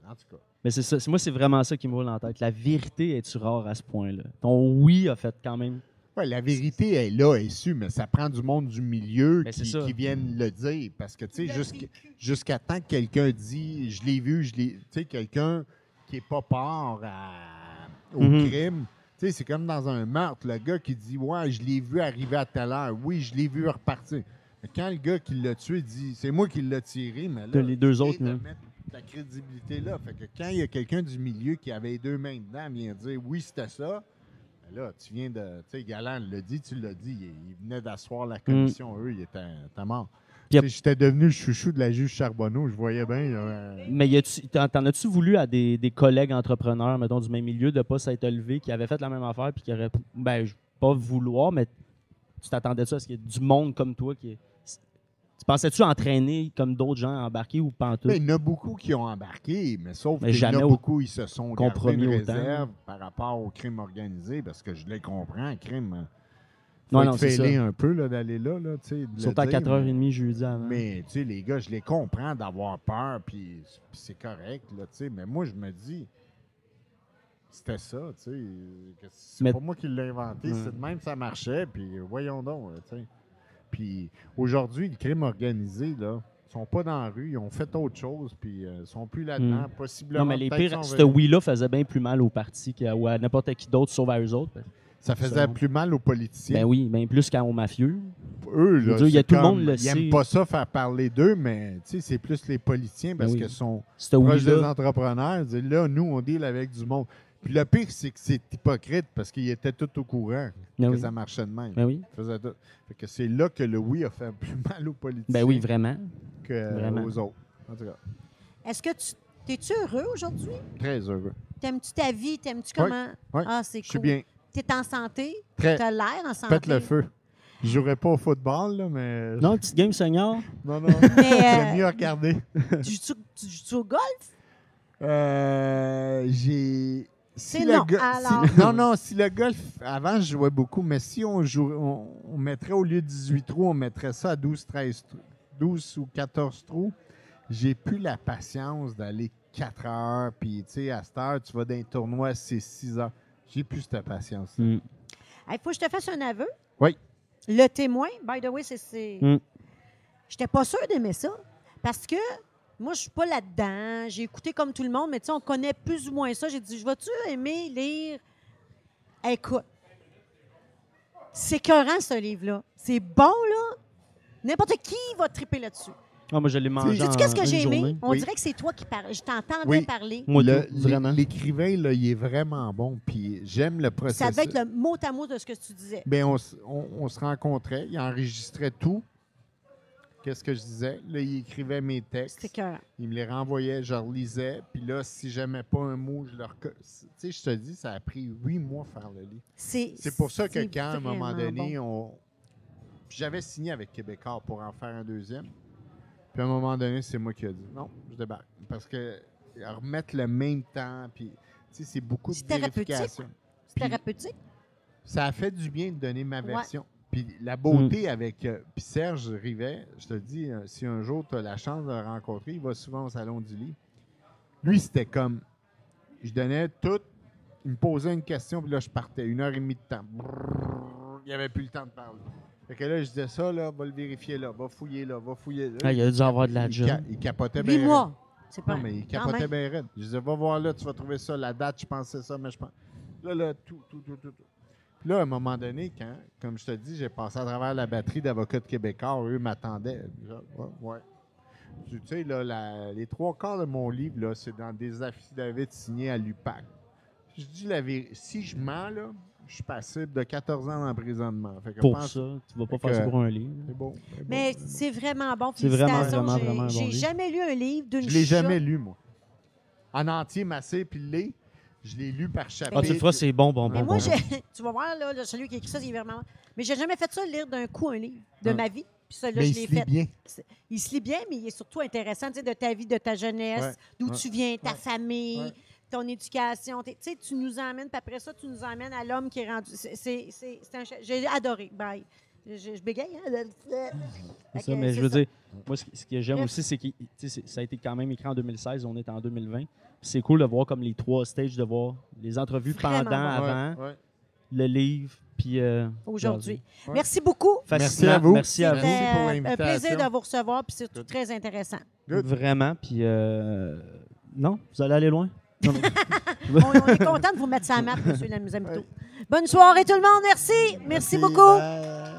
En tout cas. Mais c'est ça. Moi, c'est vraiment ça qui me roule en tête. La vérité est-tu rare à ce point-là? Ton oui a fait quand même. Ouais, la vérité est là, est su, mais ça prend du monde du milieu Ben, c'est qui, viennent le dire. Parce que, tu sais, jusqu'à vécu. jusqu'à temps que quelqu'un dit je l'ai vu, je l'ai. Tu sais, quelqu'un qui n'est pas part à- au Mhm. crime. Tu sais, c'est comme dans un meurtre, le gars qui dit Ouais, je l'ai vu arriver à telle heure. Oui, je l'ai vu repartir. Mais quand le gars qui l'a tué dit C'est moi qui l'ai tiré, mais De là. les deux autres, de mettre ta crédibilité là. Fait que quand il y a quelqu'un du milieu qui avait les deux mains dedans, vient dire Oui, c'était ça. Ben là, tu viens de. Tu sais, Galant l'a dit, tu l'as dit. Il, il venait d'asseoir la commission. Eux, il était, était mort. Puis y a- Tu sais, J'étais devenu le chouchou de la juge Charbonneau. Je voyais bien. là, Mais y a-tu- t'en as-tu voulu à des, des collègues entrepreneurs, mettons, du même milieu, de pas s'être levé, qui avaient fait la même affaire, puis qui auraient. Ben, je- pas vouloir, mais tu t'attendais ça à ce qu'il y ait du monde comme toi qui est. Tu pensais-tu entraîner comme d'autres gens embarqués ou pantoute? Ben, il y en a beaucoup qui ont embarqué, mais sauf qu'il y en a beaucoup ils se sont compromis une réserve par rapport au crime organisé, parce que je les comprends, crime. hein. Non, non, c'est un peu d'aller là, là Surtout à dire, 4h30 jeudi avant. Mais, tu sais, les gars, je les comprends d'avoir peur, puis c'est correct, là, tu sais. Mais moi, je me dis, c'était ça, tu sais. C'est pas moi qui l'ai inventé, Ouais. c'est de même ça marchait, puis voyons donc, là, tu sais. Puis aujourd'hui, le crime organisé, là, ils sont pas dans la rue, ils ont fait autre chose, puis euh, ils sont plus là-dedans, possiblement. non, mais les pires, ce oui-là faisait bien plus mal aux partis qu'à ou à n'importe qui d'autre, sauf à eux autres. Ça faisait plus mal aux politiciens. Ben oui, bien plus qu'aux mafieux. Eux, là, dire, il y a tout le monde le Ils n'aiment pas ça faire parler d'eux, mais tu sais, c'est plus les politiciens parce Ben oui. qu'ils sont proches des entrepreneurs. Là, nous, on deal avec du monde. Puis le pire, c'est que c'est hypocrite parce qu'ils étaient tout au courant Ben que oui. ça marchait de même. Ben oui. Ils faisaient tout. Fait que c'est là que le oui a fait plus mal aux politiciens Ben oui, vraiment. que vraiment. aux autres. En tout cas, Est-ce que tu. T'es-tu heureux aujourd'hui? très heureux. T'aimes-tu ta vie? T'aimes-tu comment? ouais. Ah, c'est Je suis cool. bien. T'es en santé? Très. T'as l'air en santé. Faites le feu. Je jouerais pas au football, là, mais. Non, petite game senior. non. non. Mais J'aime mieux euh, regarder. tu joues-tu tu joues-tu au golf? Euh, j'ai. Si C'est le non, go- alors. si- non, non, si le golf, avant, je jouais beaucoup, mais si on, jouait, on, on mettrait au lieu de 18 trous, on mettrait ça à 12, 13 trous, 12 ou 14 trous, j'ai plus la patience d'aller 4 heures, puis tu sais, à cette heure, tu vas dans un tournoi, c'est 6 heures. J'ai plus cette patience. Mm. Il faut que je te fasse un aveu. Oui. Le témoin, by the way, c'est. c'est... Mm. J'étais pas sûre d'aimer ça. Parce que moi, je suis pas là-dedans. J'ai écouté comme tout le monde, mais tu sais, on connaît plus ou moins ça. J'ai dit, je vais-tu aimer lire? Écoute, c'est écœurant, ce livre-là. C'est bon, là. N'importe qui va triper là-dessus. Ah, moi, je l'ai mangé Sais-tu qu'est-ce que j'ai aimé? journée. On Oui. dirait que c'est toi qui parles. Je t'entendais Oui. parler. Moi, Le- tout, vraiment. l'é- L'écrivain, là, il est vraiment bon, puis j'aime le Ça processus. devait être le mot à mot de ce que tu disais. Ben, on, on- on se rencontrait, il enregistrait tout. Qu'est-ce que je disais? Là, il écrivait mes textes. écœurant. Il me les renvoyait, je relisais. Puis là, si j'aimais pas un mot, je le reco- Tu sais, je te dis, ça a pris huit mois faire le livre. C'est C'est pour ça que quand, à un moment donné, bon. on. J'avais signé avec Québécois pour en faire un deuxième. Puis à un moment donné, c'est moi qui ai dit non, je débarque. Parce que remettre le même temps, puis tu sais, c'est beaucoup de vérification. C'est thérapeutique. Ça a fait du bien de donner ma Ouais. Puis la beauté avec euh, puis Serge Rivet, je te dis, euh, si un jour tu as la chance de le rencontrer, il va souvent au salon du livre. Lui, c'était comme, je donnais tout, il me posait une question, puis là, je partais, une heure et demie de temps. Brrr, il n'y avait plus le temps de parler. Fait que là, je disais ça, là, va le vérifier là, va fouiller là, va fouiller là. Ah, il a dû avoir de la il, job. ca- il capotait Huit bien. mois. C'est pas Non, mais il capotait bien raide. Je disais, va voir là, tu vas trouver ça, la date, je pensais ça, mais je pense. Là, là, tout, tout, tout, tout. tout. Puis là, à un moment donné, quand, comme je te dis, j'ai passé à travers la batterie d'avocats de Québécois, eux m'attendaient. Ouais, ouais. Tu sais, là, la- les trois quarts de mon livre, là, c'est dans des affidavits signés à l'UPAC. Je dis la vérité. Si je mens, là, je suis passible de 14 ans d'emprisonnement. Fait que Pour pense- ça, tu vas pas faire ça pour un livre. C'est beau. c'est beau, Mais c'est vraiment bon. C'est vraiment, Félicitations. vraiment, J'ai- vraiment un bon J'ai livre. jamais lu un livre d'une Je l'ai jamais lu, moi. En entier, massé, puis le Je l'ai lu par chapitre. Ah, tu le feras, c'est bon, bon, Mais bon. moi, bon. j'ai- tu vas voir, là, le- celui qui a écrit ça, il est vraiment. Mais j'ai jamais fait ça, lire d'un coup un livre de Ah. ma vie. Puis ça, là, mais je il l'ai se lit fait. bien. Il se lit bien, mais il est surtout intéressant, tu sais, de ta vie, de ta jeunesse, Ouais, d'où ouais, tu viens, ta ouais, famille, ouais. ton éducation. Tu sais, tu nous emmènes, puis après ça, tu nous emmènes à l'homme qui est rendu. c'est- c'est- c'est- c'est un J'ai adoré. Bye. Je, je- je bégaye, hein? C'est ça, mais c'est je veux ça. dire, moi, ce, que j'aime aussi, c'est que ça a été quand même écrit en 2016, on est en 2020. C'est cool de voir comme les trois stages, de voir les entrevues Vraiment pendant, bon. avant, Ouais, ouais. le livre, puis... euh, Aujourd'hui. Ouais. Merci beaucoup. Fascinant. à vous. Merci à Merci vous. Pour un plaisir de vous recevoir, puis c'est tout très intéressant. Good. Vraiment, puis... euh, Non, vous allez aller loin? Non, mais- on, on est content de vous mettre ça à map, M. Lamuzamito. Bonne soirée tout le monde, merci. Merci beaucoup. Bye.